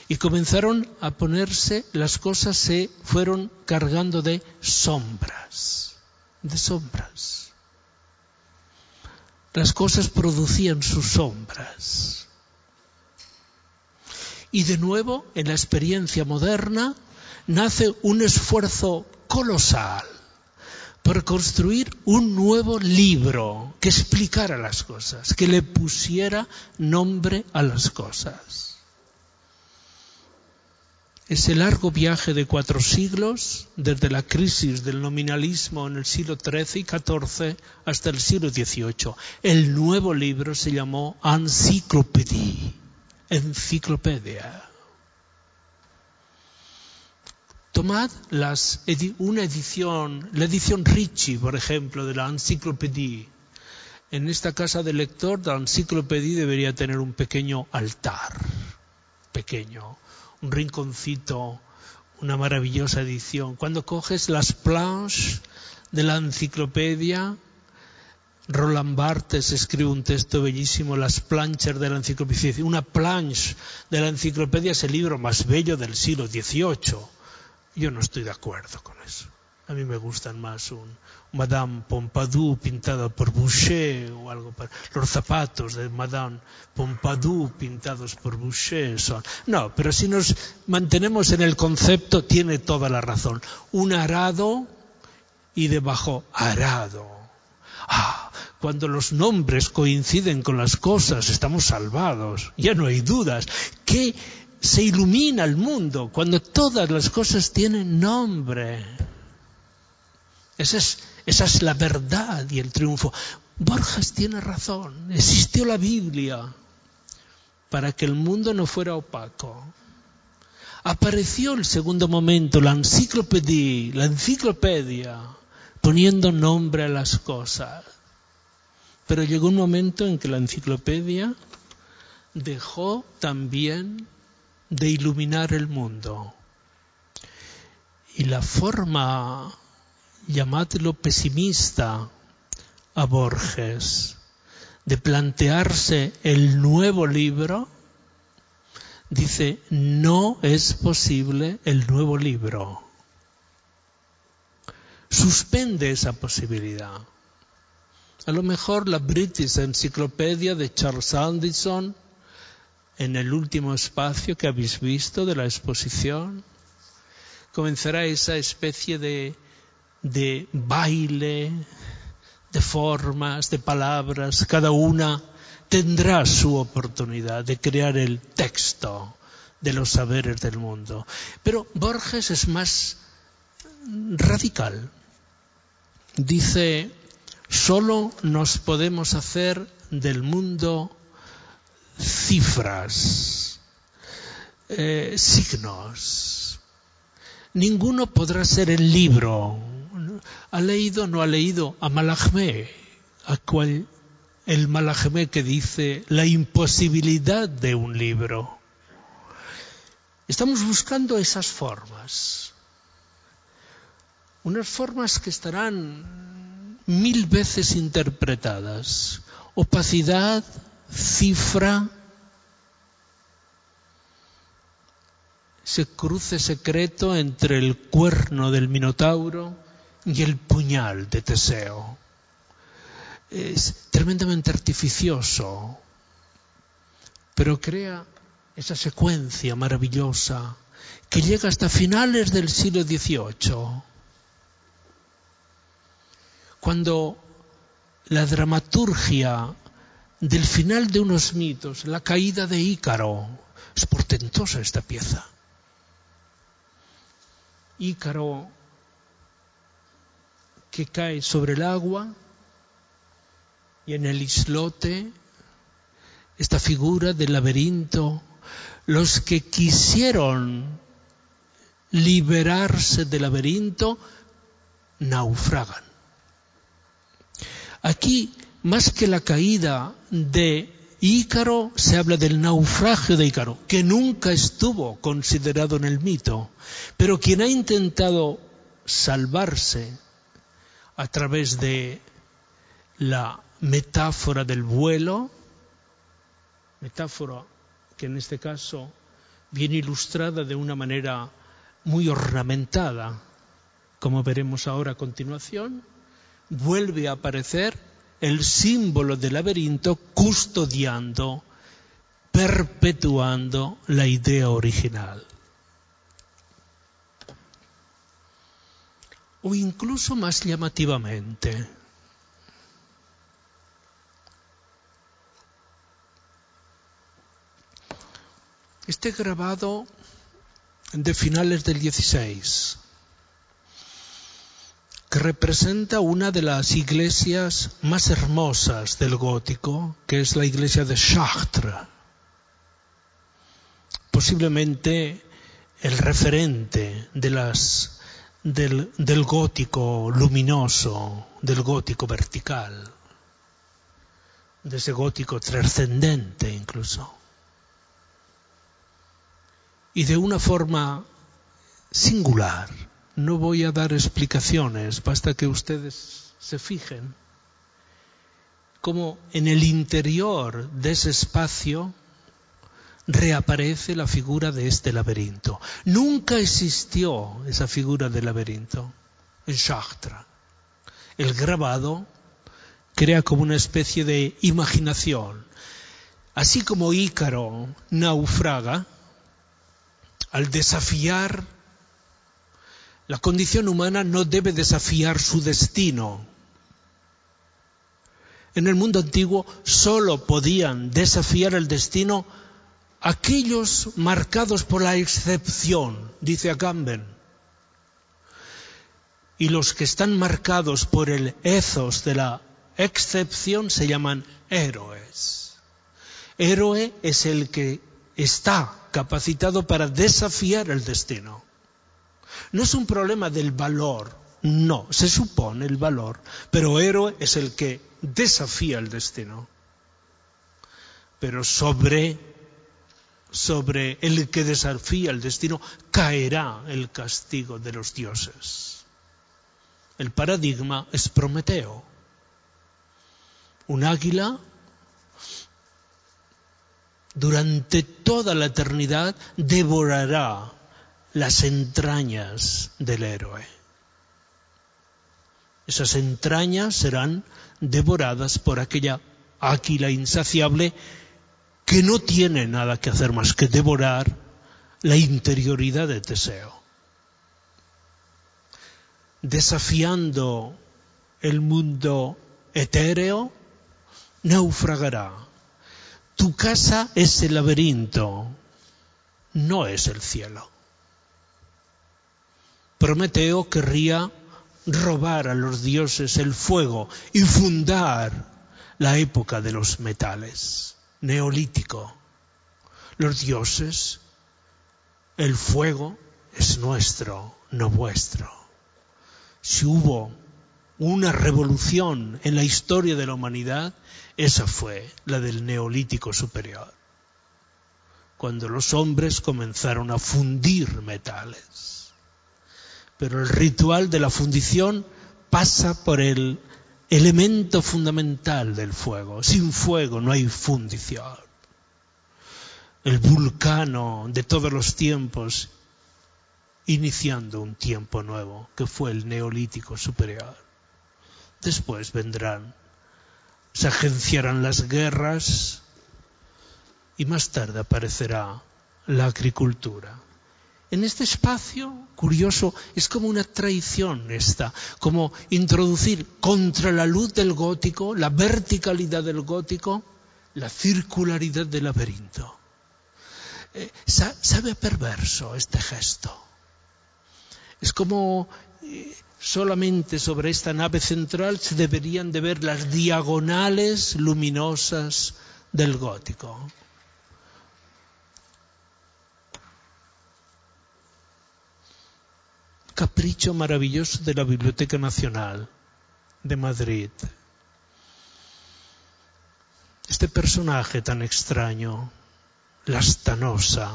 Y comenzaron a ponerse, las cosas se fueron cargando de sombras, de sombras las cosas producían sus sombras. Y de nuevo, en la experiencia moderna, nace un esfuerzo colosal por construir un nuevo libro que explicara las cosas, que le pusiera nombre a las cosas. Ese largo viaje de cuatro siglos, desde la crisis del nominalismo en el siglo XIII y XIV hasta el siglo XVIII. El nuevo libro se llamó Encyclopédie, enciclopedia. Tomad las, una edición, la edición Ricci, por ejemplo, de la Encyclopédie. En esta casa de lector, la Encyclopédie debería tener un pequeño altar, pequeño, un rinconcito, una maravillosa edición. Cuando coges las planches de la enciclopedia, Roland Barthes escribe un texto bellísimo, Las planchas de la enciclopedia. Una planche de la enciclopedia es el libro más bello del siglo XVIII. Yo no estoy de acuerdo con eso. A mí me gustan más un Madame Pompadour pintada por Boucher o algo para los zapatos de Madame Pompadour pintados por Boucher son. No, pero si nos mantenemos en el concepto tiene toda la razón. Un arado y debajo arado. Ah, cuando los nombres coinciden con las cosas estamos salvados. Ya no hay dudas. Que se ilumina el mundo cuando todas las cosas tienen nombre. Esa es, esa es la verdad y el triunfo. Borges tiene razón. Existió la Biblia para que el mundo no fuera opaco. Apareció el segundo momento, la enciclopedia, la enciclopedia, poniendo nombre a las cosas. Pero llegó un momento en que la enciclopedia dejó también de iluminar el mundo. Y la forma llamadlo pesimista a Borges, de plantearse el nuevo libro, dice, no es posible el nuevo libro. Suspende esa posibilidad. A lo mejor la British Encyclopedia de Charles Anderson, en el último espacio que habéis visto de la exposición, comenzará esa especie de de baile, de formas, de palabras, cada una tendrá su oportunidad de crear el texto de los saberes del mundo. Pero Borges es más radical. Dice, solo nos podemos hacer del mundo cifras, eh, signos. Ninguno podrá ser el libro. ¿Ha leído o no ha leído a Malachmé? A cual el Malachmé que dice la imposibilidad de un libro. Estamos buscando esas formas. Unas formas que estarán mil veces interpretadas. Opacidad, cifra, ese cruce secreto entre el cuerno del Minotauro y el puñal de Teseo. Es tremendamente artificioso, pero crea esa secuencia maravillosa que llega hasta finales del siglo XVIII, cuando la dramaturgia del final de unos mitos, la caída de Ícaro, es portentosa esta pieza. Ícaro que cae sobre el agua y en el islote esta figura del laberinto los que quisieron liberarse del laberinto naufragan. Aquí, más que la caída de Ícaro, se habla del naufragio de Ícaro, que nunca estuvo considerado en el mito, pero quien ha intentado salvarse a través de la metáfora del vuelo, metáfora que en este caso viene ilustrada de una manera muy ornamentada, como veremos ahora a continuación, vuelve a aparecer el símbolo del laberinto custodiando, perpetuando la idea original. O incluso más llamativamente, Este grabado de finales del 16, que representa una de las iglesias más hermosas del gótico, que es la iglesia de Chartres, posiblemente el referente de las, del, gótico luminoso, del gótico vertical, de ese gótico trascendente incluso y de una forma singular. No voy a dar explicaciones, basta que ustedes se fijen cómo en el interior de ese espacio reaparece la figura de este laberinto. Nunca existió esa figura del laberinto en Chartres. El grabado crea como una especie de imaginación. Así como Ícaro naufraga, al desafiar la condición humana no debe desafiar su destino. En el mundo antiguo solo podían desafiar el destino aquellos marcados por la excepción, dice Agamben. Y los que están marcados por el ethos de la excepción se llaman héroes. Héroe es el que está capacitado para desafiar el destino. No es un problema del valor, no, se supone el valor, pero héroe es el que desafía el destino. Pero sobre sobre el que desafía el destino caerá el castigo de los dioses. El paradigma es Prometeo, un águila durante toda la eternidad devorará las entrañas del héroe. Esas entrañas serán devoradas por aquella águila insaciable que no tiene nada que hacer más que devorar la interioridad de Teseo. Desafiando el mundo etéreo naufragará. Tu casa es el laberinto, no es el cielo. Prometeo querría robar a los dioses el fuego y fundar la época de los metales, neolítico. Los dioses, el fuego es nuestro, no vuestro. Si hubo una revolución en la historia de la humanidad, esa fue la del neolítico superior, cuando los hombres comenzaron a fundir metales. Pero el ritual de la fundición pasa por el elemento fundamental del fuego. Sin fuego no hay fundición. El vulcano de todos los tiempos, iniciando un tiempo nuevo, que fue el neolítico superior. Después vendrán, se agenciarán las guerras y más tarde aparecerá la agricultura. En este espacio, curioso, es como una traición esta, como introducir contra la luz del gótico, la verticalidad del gótico, la circularidad del laberinto. Eh, sabe perverso este gesto. Es como eh, solamente sobre esta nave central se deberían de ver las diagonales luminosas del gótico. Capricho maravilloso de la Biblioteca Nacional de Madrid. Este personaje tan extraño, Lastanosa,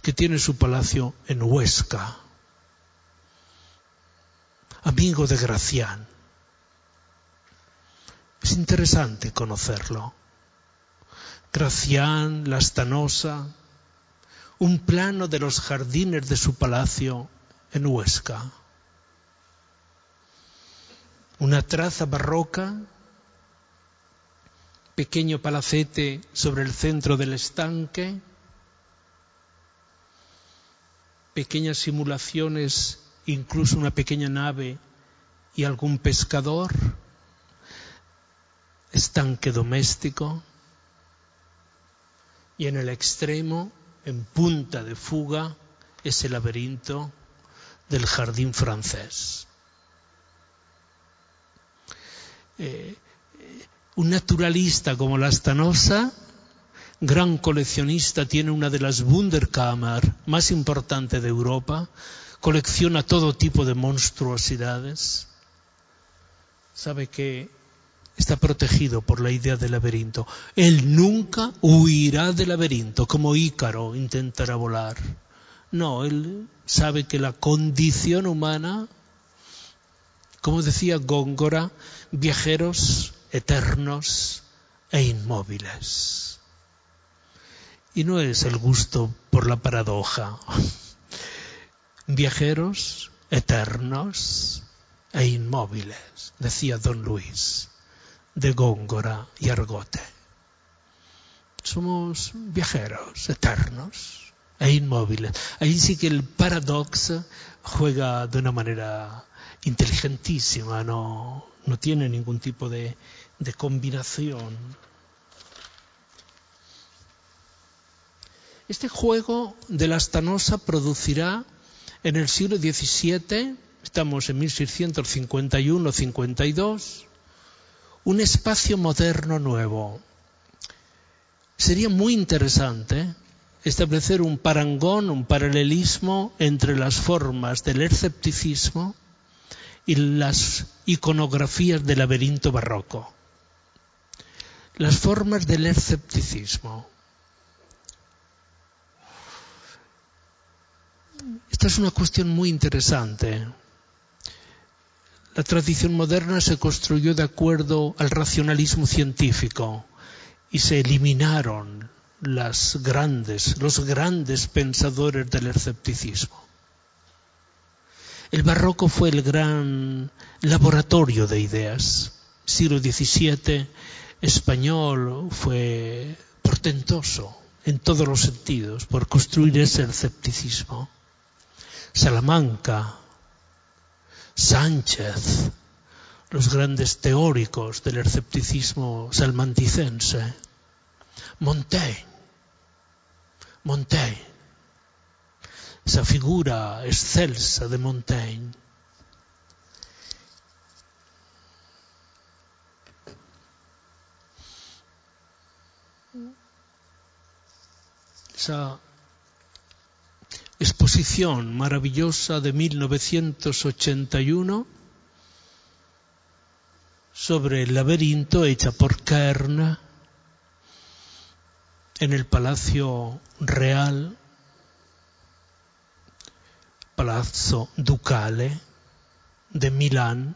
que tiene su palacio en Huesca, amigo de Gracián. Es interesante conocerlo. Gracián, la Stanosa, un plano de los jardines de su palacio en Huesca. Una traza barroca, pequeño palacete sobre el centro del estanque, pequeñas simulaciones incluso una pequeña nave y algún pescador, estanque doméstico, y en el extremo, en punta de fuga, ese laberinto del jardín francés. Eh, un naturalista como la Stanosa, gran coleccionista, tiene una de las Wunderkammer más importantes de Europa, colecciona todo tipo de monstruosidades, sabe que está protegido por la idea del laberinto. Él nunca huirá del laberinto como Ícaro intentará volar. No, él sabe que la condición humana, como decía Góngora, viajeros eternos e inmóviles. Y no es el gusto por la paradoja viajeros eternos e inmóviles, decía don Luis, de Góngora y Argote. Somos viajeros eternos e inmóviles. Ahí sí que el paradoxo juega de una manera inteligentísima, no, no tiene ningún tipo de, de combinación. Este juego de la astanosa producirá en el siglo XVII, estamos en 1651-52, un espacio moderno nuevo. Sería muy interesante establecer un parangón, un paralelismo entre las formas del escepticismo y las iconografías del laberinto barroco. Las formas del escepticismo. Esta es una cuestión muy interesante. La tradición moderna se construyó de acuerdo al racionalismo científico y se eliminaron las grandes, los grandes pensadores del escepticismo. El barroco fue el gran laboratorio de ideas. Siglo XVII español fue portentoso en todos los sentidos por construir ese escepticismo. Salamanca, Sánchez, los grandes teóricos del escepticismo salmanticense. Montaigne, Montaigne, esa figura excelsa de Montaigne. Esa exposición maravillosa de 1981 sobre el laberinto hecha por Kern en el Palacio Real, Palazzo Ducale de Milán,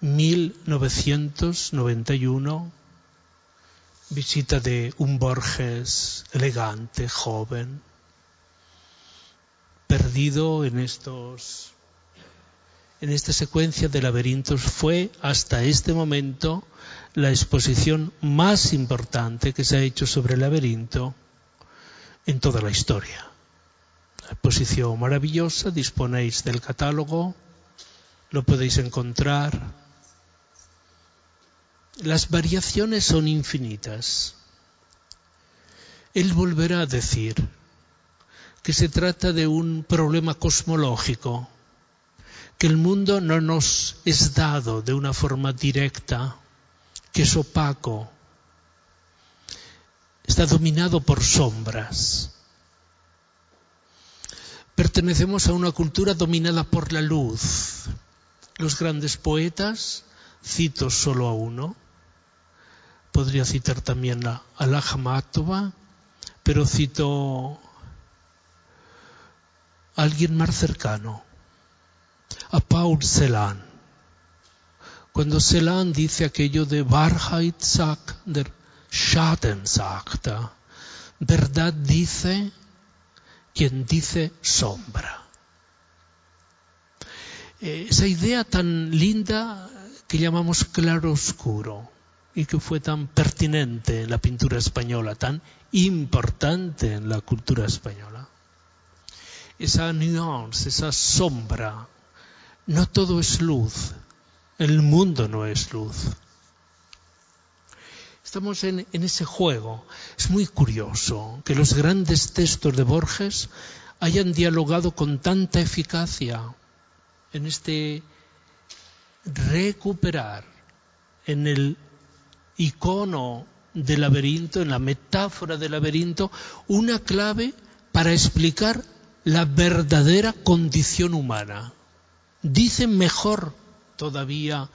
1991, visita de un Borges elegante, joven, perdido en estos en esta secuencia de laberintos fue hasta este momento la exposición más importante que se ha hecho sobre el laberinto en toda la historia. La exposición maravillosa, disponéis del catálogo, lo podéis encontrar. Las variaciones son infinitas. Él volverá a decir que se trata de un problema cosmológico, que el mundo no nos es dado de una forma directa, que es opaco, está dominado por sombras. Pertenecemos a una cultura dominada por la luz. Los grandes poetas, cito solo a uno, podría citar también a Alajamátova, pero cito alguien más cercano, a Paul Celan. Cuando Celan dice aquello de Wahrheit sagt der Schatten sagt, verdad dice quien dice sombra. Eh, esa idea tan linda que llamamos claro oscuro y que fue tan pertinente en la pintura española, tan importante en la cultura española esa nuance, esa sombra. No todo es luz. El mundo no es luz. Estamos en, ese juego. Es muy curioso que los grandes textos de Borges hayan dialogado con tanta eficacia en este recuperar en el icono del laberinto, en la metáfora del laberinto, una clave para explicar la verdadera condición humana. Dice mejor todavía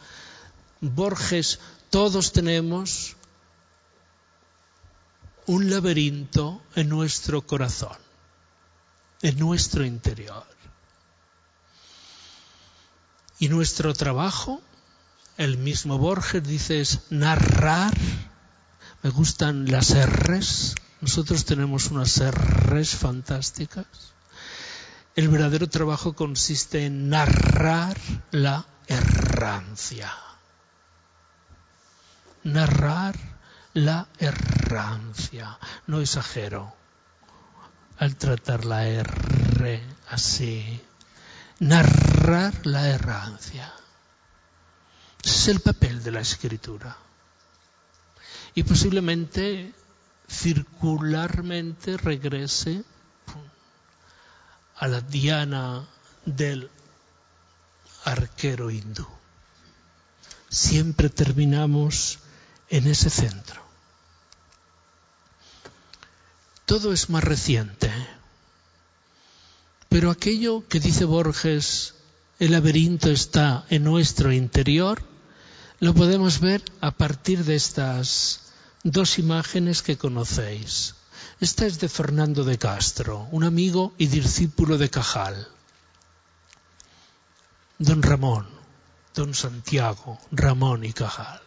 Borges, todos tenemos un laberinto en nuestro corazón, en nuestro interior. Y nuestro trabajo, el mismo Borges dice, es narrar. Me gustan las R's. Nosotros tenemos unas R's fantásticas el verdadero trabajo consiste en narrar la errancia. Narrar la errancia. No exagero al tratar la R así. Narrar la errancia. Ese es el papel de la escritura. Y posiblemente circularmente regrese a la diana del arquero hindú. Siempre terminamos en ese centro. Todo es más reciente, pero aquello que dice Borges, el laberinto está en nuestro interior, lo podemos ver a partir de estas dos imágenes que conocéis. Esta es de Fernando de Castro, un amigo y discípulo de Cajal. Don Ramón, don Santiago, Ramón y Cajal.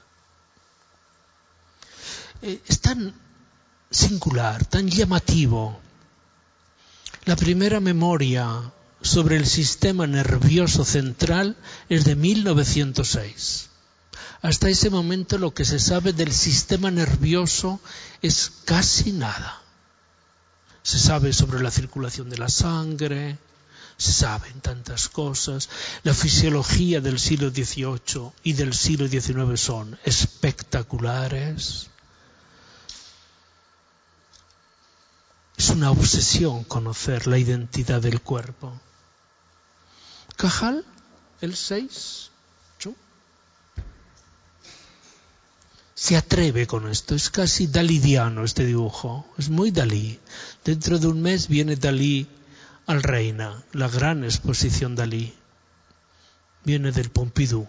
Eh, es tan singular, tan llamativo. La primera memoria sobre el sistema nervioso central es de 1906. Hasta ese momento lo que se sabe del sistema nervioso es casi nada. Se sabe sobre la circulación de la sangre, se saben tantas cosas. La fisiología del siglo XVIII y del siglo XIX son espectaculares. Es una obsesión conocer la identidad del cuerpo. Cajal, el 6, se atreve con esto. Es casi dalidiano este dibujo. Es muy Dalí. Dentro de un mes viene Dalí al Reina, la gran exposición Dalí. Viene del Pompidou.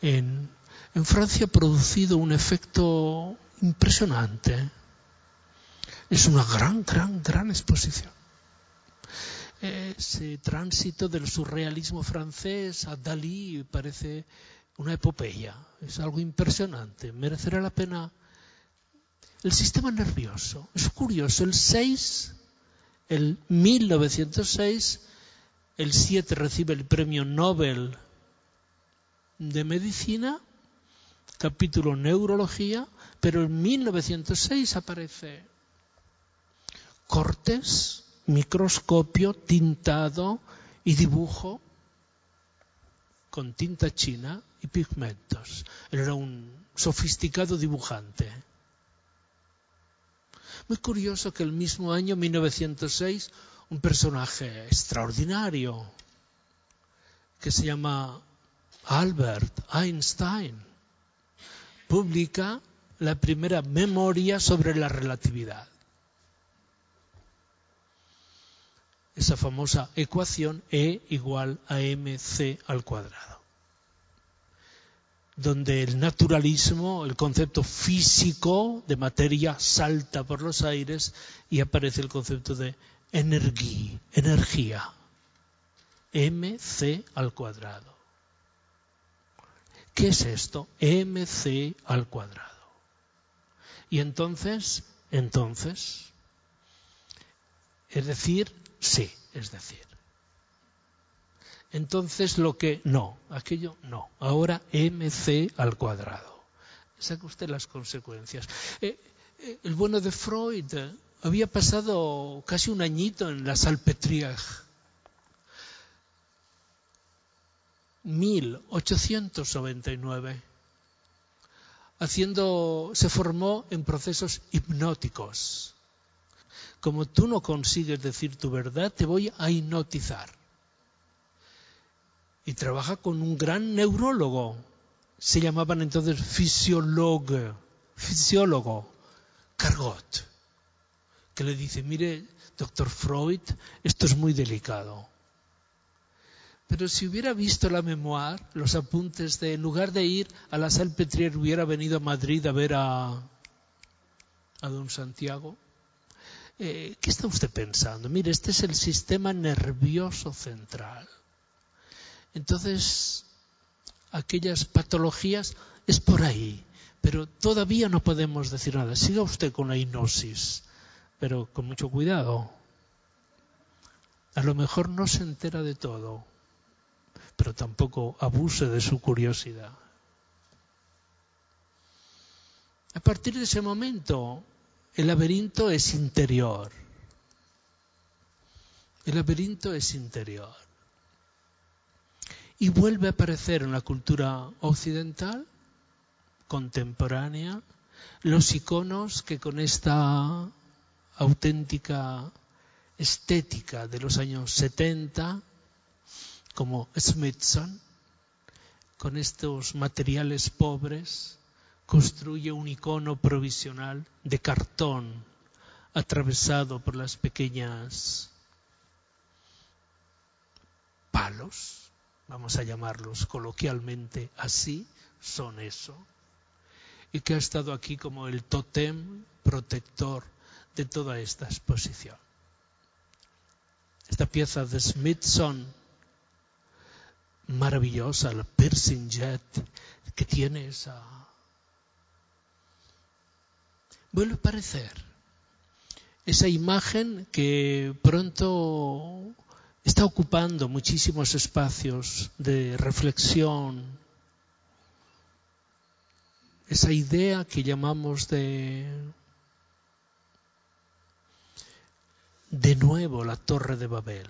En, en Francia ha producido un efecto impresionante. Es una gran, gran, gran exposición. Ese tránsito del surrealismo francés a Dalí parece una epopeya, es algo impresionante, merecerá la pena. El sistema nervioso, es curioso, el 6, el 1906, el 7 recibe el premio Nobel de Medicina, capítulo Neurología, pero en 1906 aparece cortes, microscopio, tintado y dibujo con tinta china y pigmentos. Era un sofisticado dibujante. Muy curioso que el mismo año 1906 un personaje extraordinario que se llama Albert Einstein publica la primera memoria sobre la relatividad. Esa famosa ecuación E igual a mc al cuadrado, donde el naturalismo, el concepto físico de materia salta por los aires y aparece el concepto de energía, energía, mc al cuadrado. ¿Qué es esto? mc al cuadrado. Y entonces, entonces, es decir, sí, es decir. Entonces lo que no, aquello no. Ahora mc al cuadrado. Saca usted las consecuencias. Eh, eh, el bueno de Freud había pasado casi un añito en la Salpetrière. 1899 haciendo se formó en procesos hipnóticos como tú no consigues decir tu verdad, te voy a hipnotizar. Y trabaja con un gran neurólogo. Se llamaban entonces fisiólogo, fisiólogo, Cargot, que le dice, mire, doctor Freud, esto es muy delicado. Pero si hubiera visto la memoir, los apuntes de, en lugar de ir a la Salpetriere, hubiera venido a Madrid a ver a, a don Santiago, eh, ¿qué está usted pensando? Mire, este es el sistema nervioso central. Entonces, aquellas patologías es por ahí, pero todavía no podemos decir nada. Siga usted con la hipnosis, pero con mucho cuidado. A lo mejor no se entera de todo, pero tampoco abuse de su curiosidad. A partir de ese momento, el laberinto es interior. El laberinto es interior. Y vuelve a aparecer en la cultura occidental, contemporánea, los iconos que con esta auténtica estética de los años 70, como Smithson, con estos materiales pobres, construye un icono provisional de cartón atravesado por las pequeñas palos, vamos a llamarlos coloquialmente así, son eso, y que ha estado aquí como el tótem protector de toda esta exposición. Esta pieza de Smithson, maravillosa, el piercing jet, que tiene esa vuelve a aparecer esa imagen que pronto está ocupando muchísimos espacios de reflexión, esa idea que llamamos de de nuevo la torre de Babel,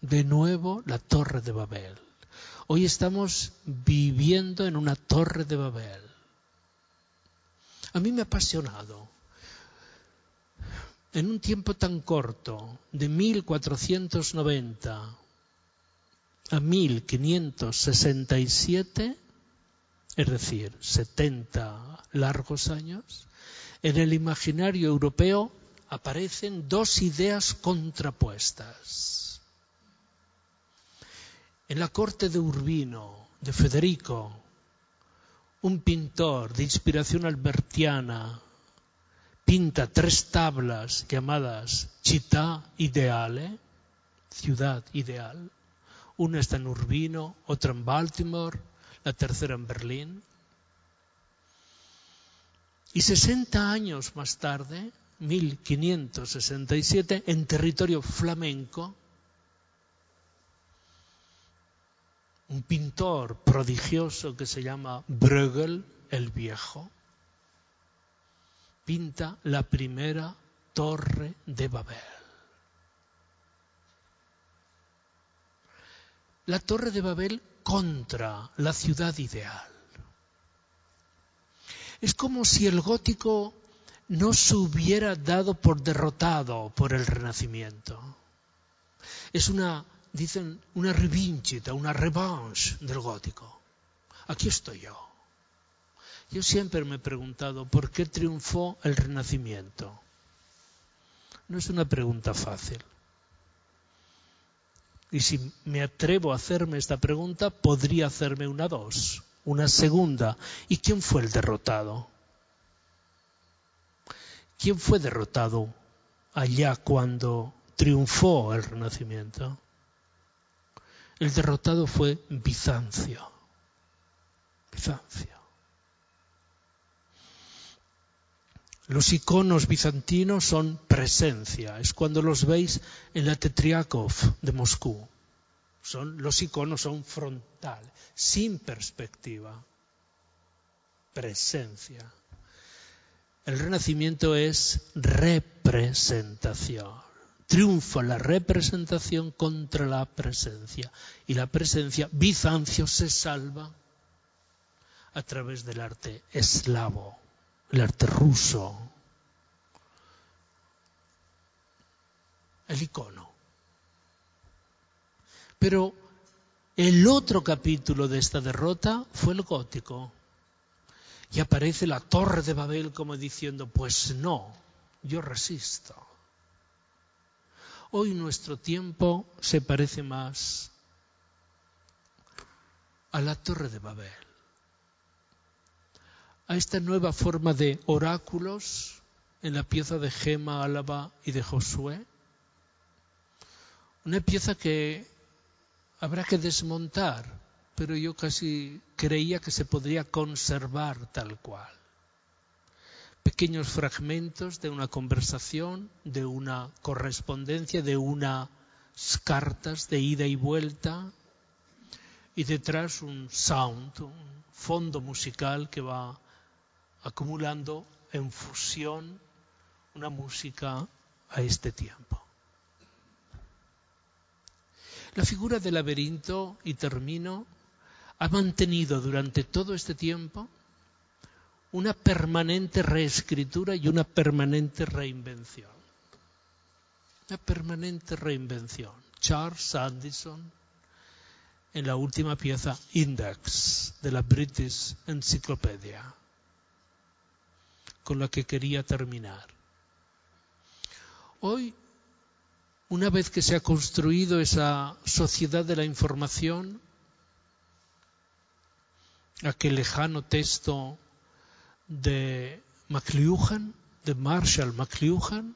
de nuevo la torre de Babel. Hoy estamos viviendo en una torre de Babel. A mí me ha apasionado. En un tiempo tan corto, de 1490 a 1567, es decir, 70 largos años, en el imaginario europeo aparecen dos ideas contrapuestas. En la corte de Urbino, de Federico, un pintor de inspiración albertiana pinta tres tablas llamadas Città Ideale, ciudad ideal. Una está en Urbino, otra en Baltimore, la tercera en Berlín. Y 60 años más tarde, 1567, en territorio flamenco, un pintor prodigioso que se llama Bruegel el Viejo, pinta la primera torre de Babel. La torre de Babel contra la ciudad ideal. Es como si el gótico no se hubiera dado por derrotado por el Renacimiento. Es una, dicen, una revincita, una revanche del gótico. Aquí estoy yo. Yo siempre me he preguntado por qué triunfó el Renacimiento. No es una pregunta fácil. Y si me atrevo a hacerme esta pregunta, podría hacerme una dos, una segunda. ¿Y quién fue el derrotado? ¿Quién fue derrotado allá cuando triunfó el Renacimiento? El derrotado fue Bizancio. Bizancio. Los iconos bizantinos son presencia, es cuando los veis en la Tetriakov de Moscú. Son, los iconos son frontal, sin perspectiva. Presencia. El renacimiento es representación. Triunfa la representación contra la presencia. Y la presencia, Bizancio se salva a través del arte eslavo, el arte ruso, el icono. Pero el otro capítulo de esta derrota fue el gótico. Y aparece la torre de Babel como diciendo, pues no, yo resisto. Hoy nuestro tiempo se parece más a la torre de Babel, a esta nueva forma de oráculos en la pieza de Gema, Álava y de Josué, una pieza que habrá que desmontar pero yo casi creía que se podría conservar tal cual. Pequeños fragmentos de una conversación, de una correspondencia, de unas cartas de ida y vuelta, y detrás un sound, un fondo musical que va acumulando en fusión una música a este tiempo. La figura del laberinto, y termino, ha mantenido durante todo este tiempo una permanente reescritura y una permanente reinvención. Una permanente reinvención. Charles Sandison, en la última pieza Index de la British Encyclopedia, con la que quería terminar. Hoy, una vez que se ha construido esa sociedad de la información, aquel lejano texto de McLuhan, de Marshall McLuhan,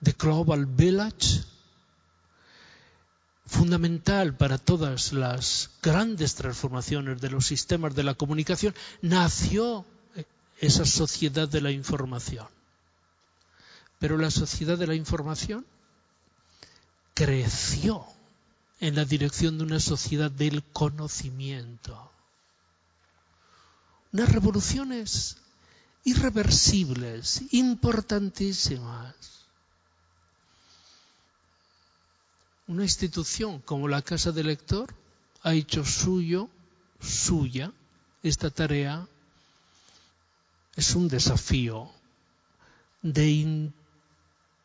de Global Village, fundamental para todas las grandes transformaciones de los sistemas de la comunicación, nació esa sociedad de la información. Pero la sociedad de la información creció en la dirección de una sociedad del conocimiento unas revoluciones irreversibles, importantísimas. Una institución como la Casa del Lector ha hecho suyo, suya, esta tarea. Es un desafío de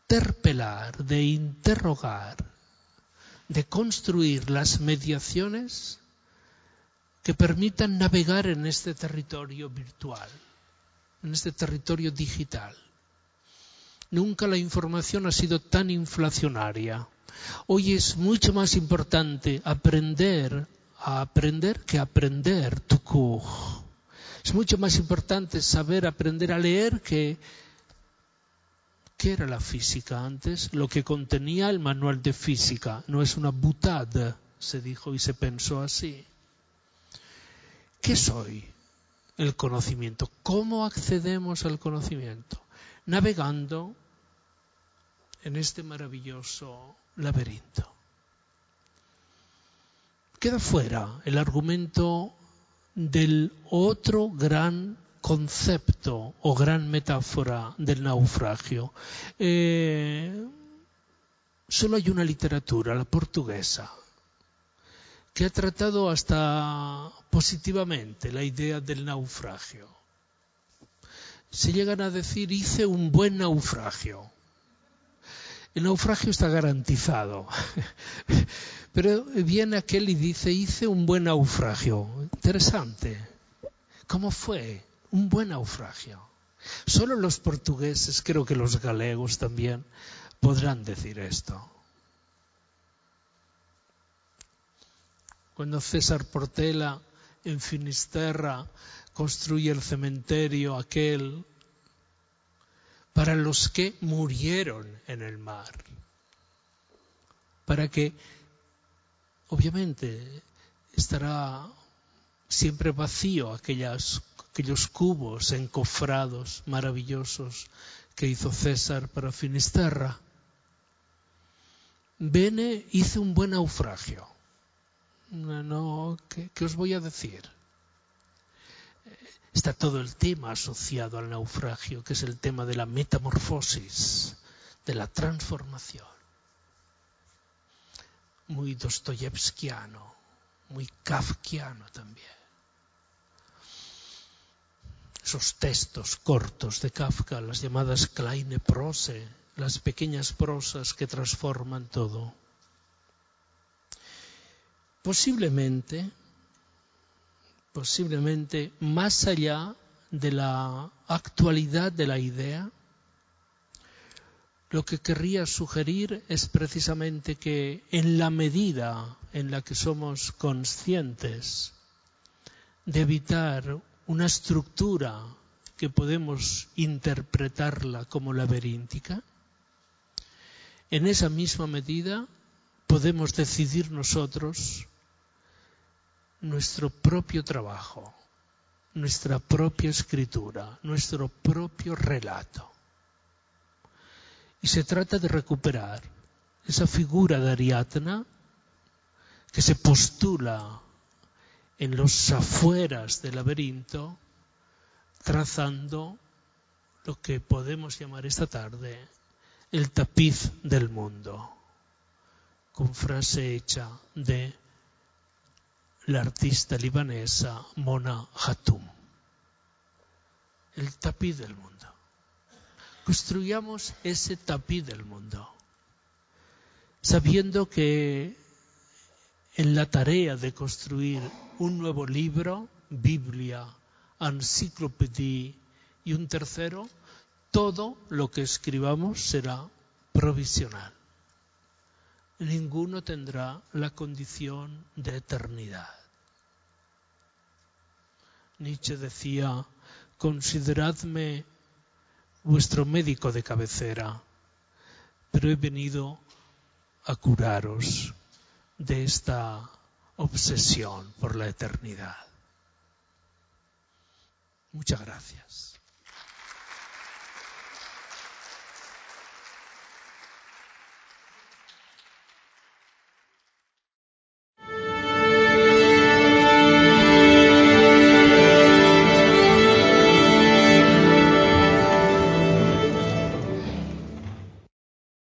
interpelar, de interrogar, de construir las mediaciones que permitan navegar en este territorio virtual, en este territorio digital. Nunca la información ha sido tan inflacionaria. Hoy es mucho más importante aprender a aprender que aprender tu. Es mucho más importante saber aprender a leer que ¿Qué era la física antes? Lo que contenía el manual de física. No es una butad, se dijo y se pensó así. ¿Qué soy? El conocimiento. ¿Cómo accedemos al conocimiento? Navegando en este maravilloso laberinto. Queda fuera el argumento del otro gran concepto o gran metáfora del naufragio. Eh, solo hay una literatura, la portuguesa, que ha tratado hasta positivamente la idea del naufragio. Se llegan a decir hice un buen naufragio. El naufragio está garantizado. Pero viene aquel y dice hice un buen naufragio. Interesante. ¿Cómo fue? Un buen naufragio. Solo los portugueses, creo que los galegos también, podrán decir esto. Cuando César Portela en Finisterra construye el cementerio aquel para los que murieron en el mar, para que obviamente estará siempre vacío aquellas, aquellos cubos encofrados maravillosos que hizo César para Finisterra. Bene hizo un buen naufragio no, ¿qué, os voy a decir? Está todo el tema asociado al naufragio, que es el tema de la metamorfosis, de la transformación. Muy dostoyevskiano, muy kafkiano también. Esos textos cortos de Kafka, las llamadas kleine prose, las pequeñas prosas que transforman todo. Posiblemente, posiblemente más allá de la actualidad de la idea, lo que querría sugerir es precisamente que en la medida en la que somos conscientes de evitar una estructura que podemos interpretarla como laberíntica, en esa misma medida podemos decidir nosotros nuestro propio trabajo, nuestra propia escritura, nuestro propio relato. Y se trata de recuperar esa figura de Ariadna que se postula en los afueras del laberinto, trazando lo que podemos llamar esta tarde el tapiz del mundo con frase hecha de la artista libanesa Mona Hatoum. El tapiz del mundo. Construyamos ese tapiz del mundo, sabiendo que en la tarea de construir un nuevo libro, Biblia, enciclopedia y un tercero, todo lo que escribamos será provisional ninguno tendrá la condición de eternidad. Nietzsche decía, consideradme vuestro médico de cabecera, pero he venido a curaros de esta obsesión por la eternidad. Muchas gracias.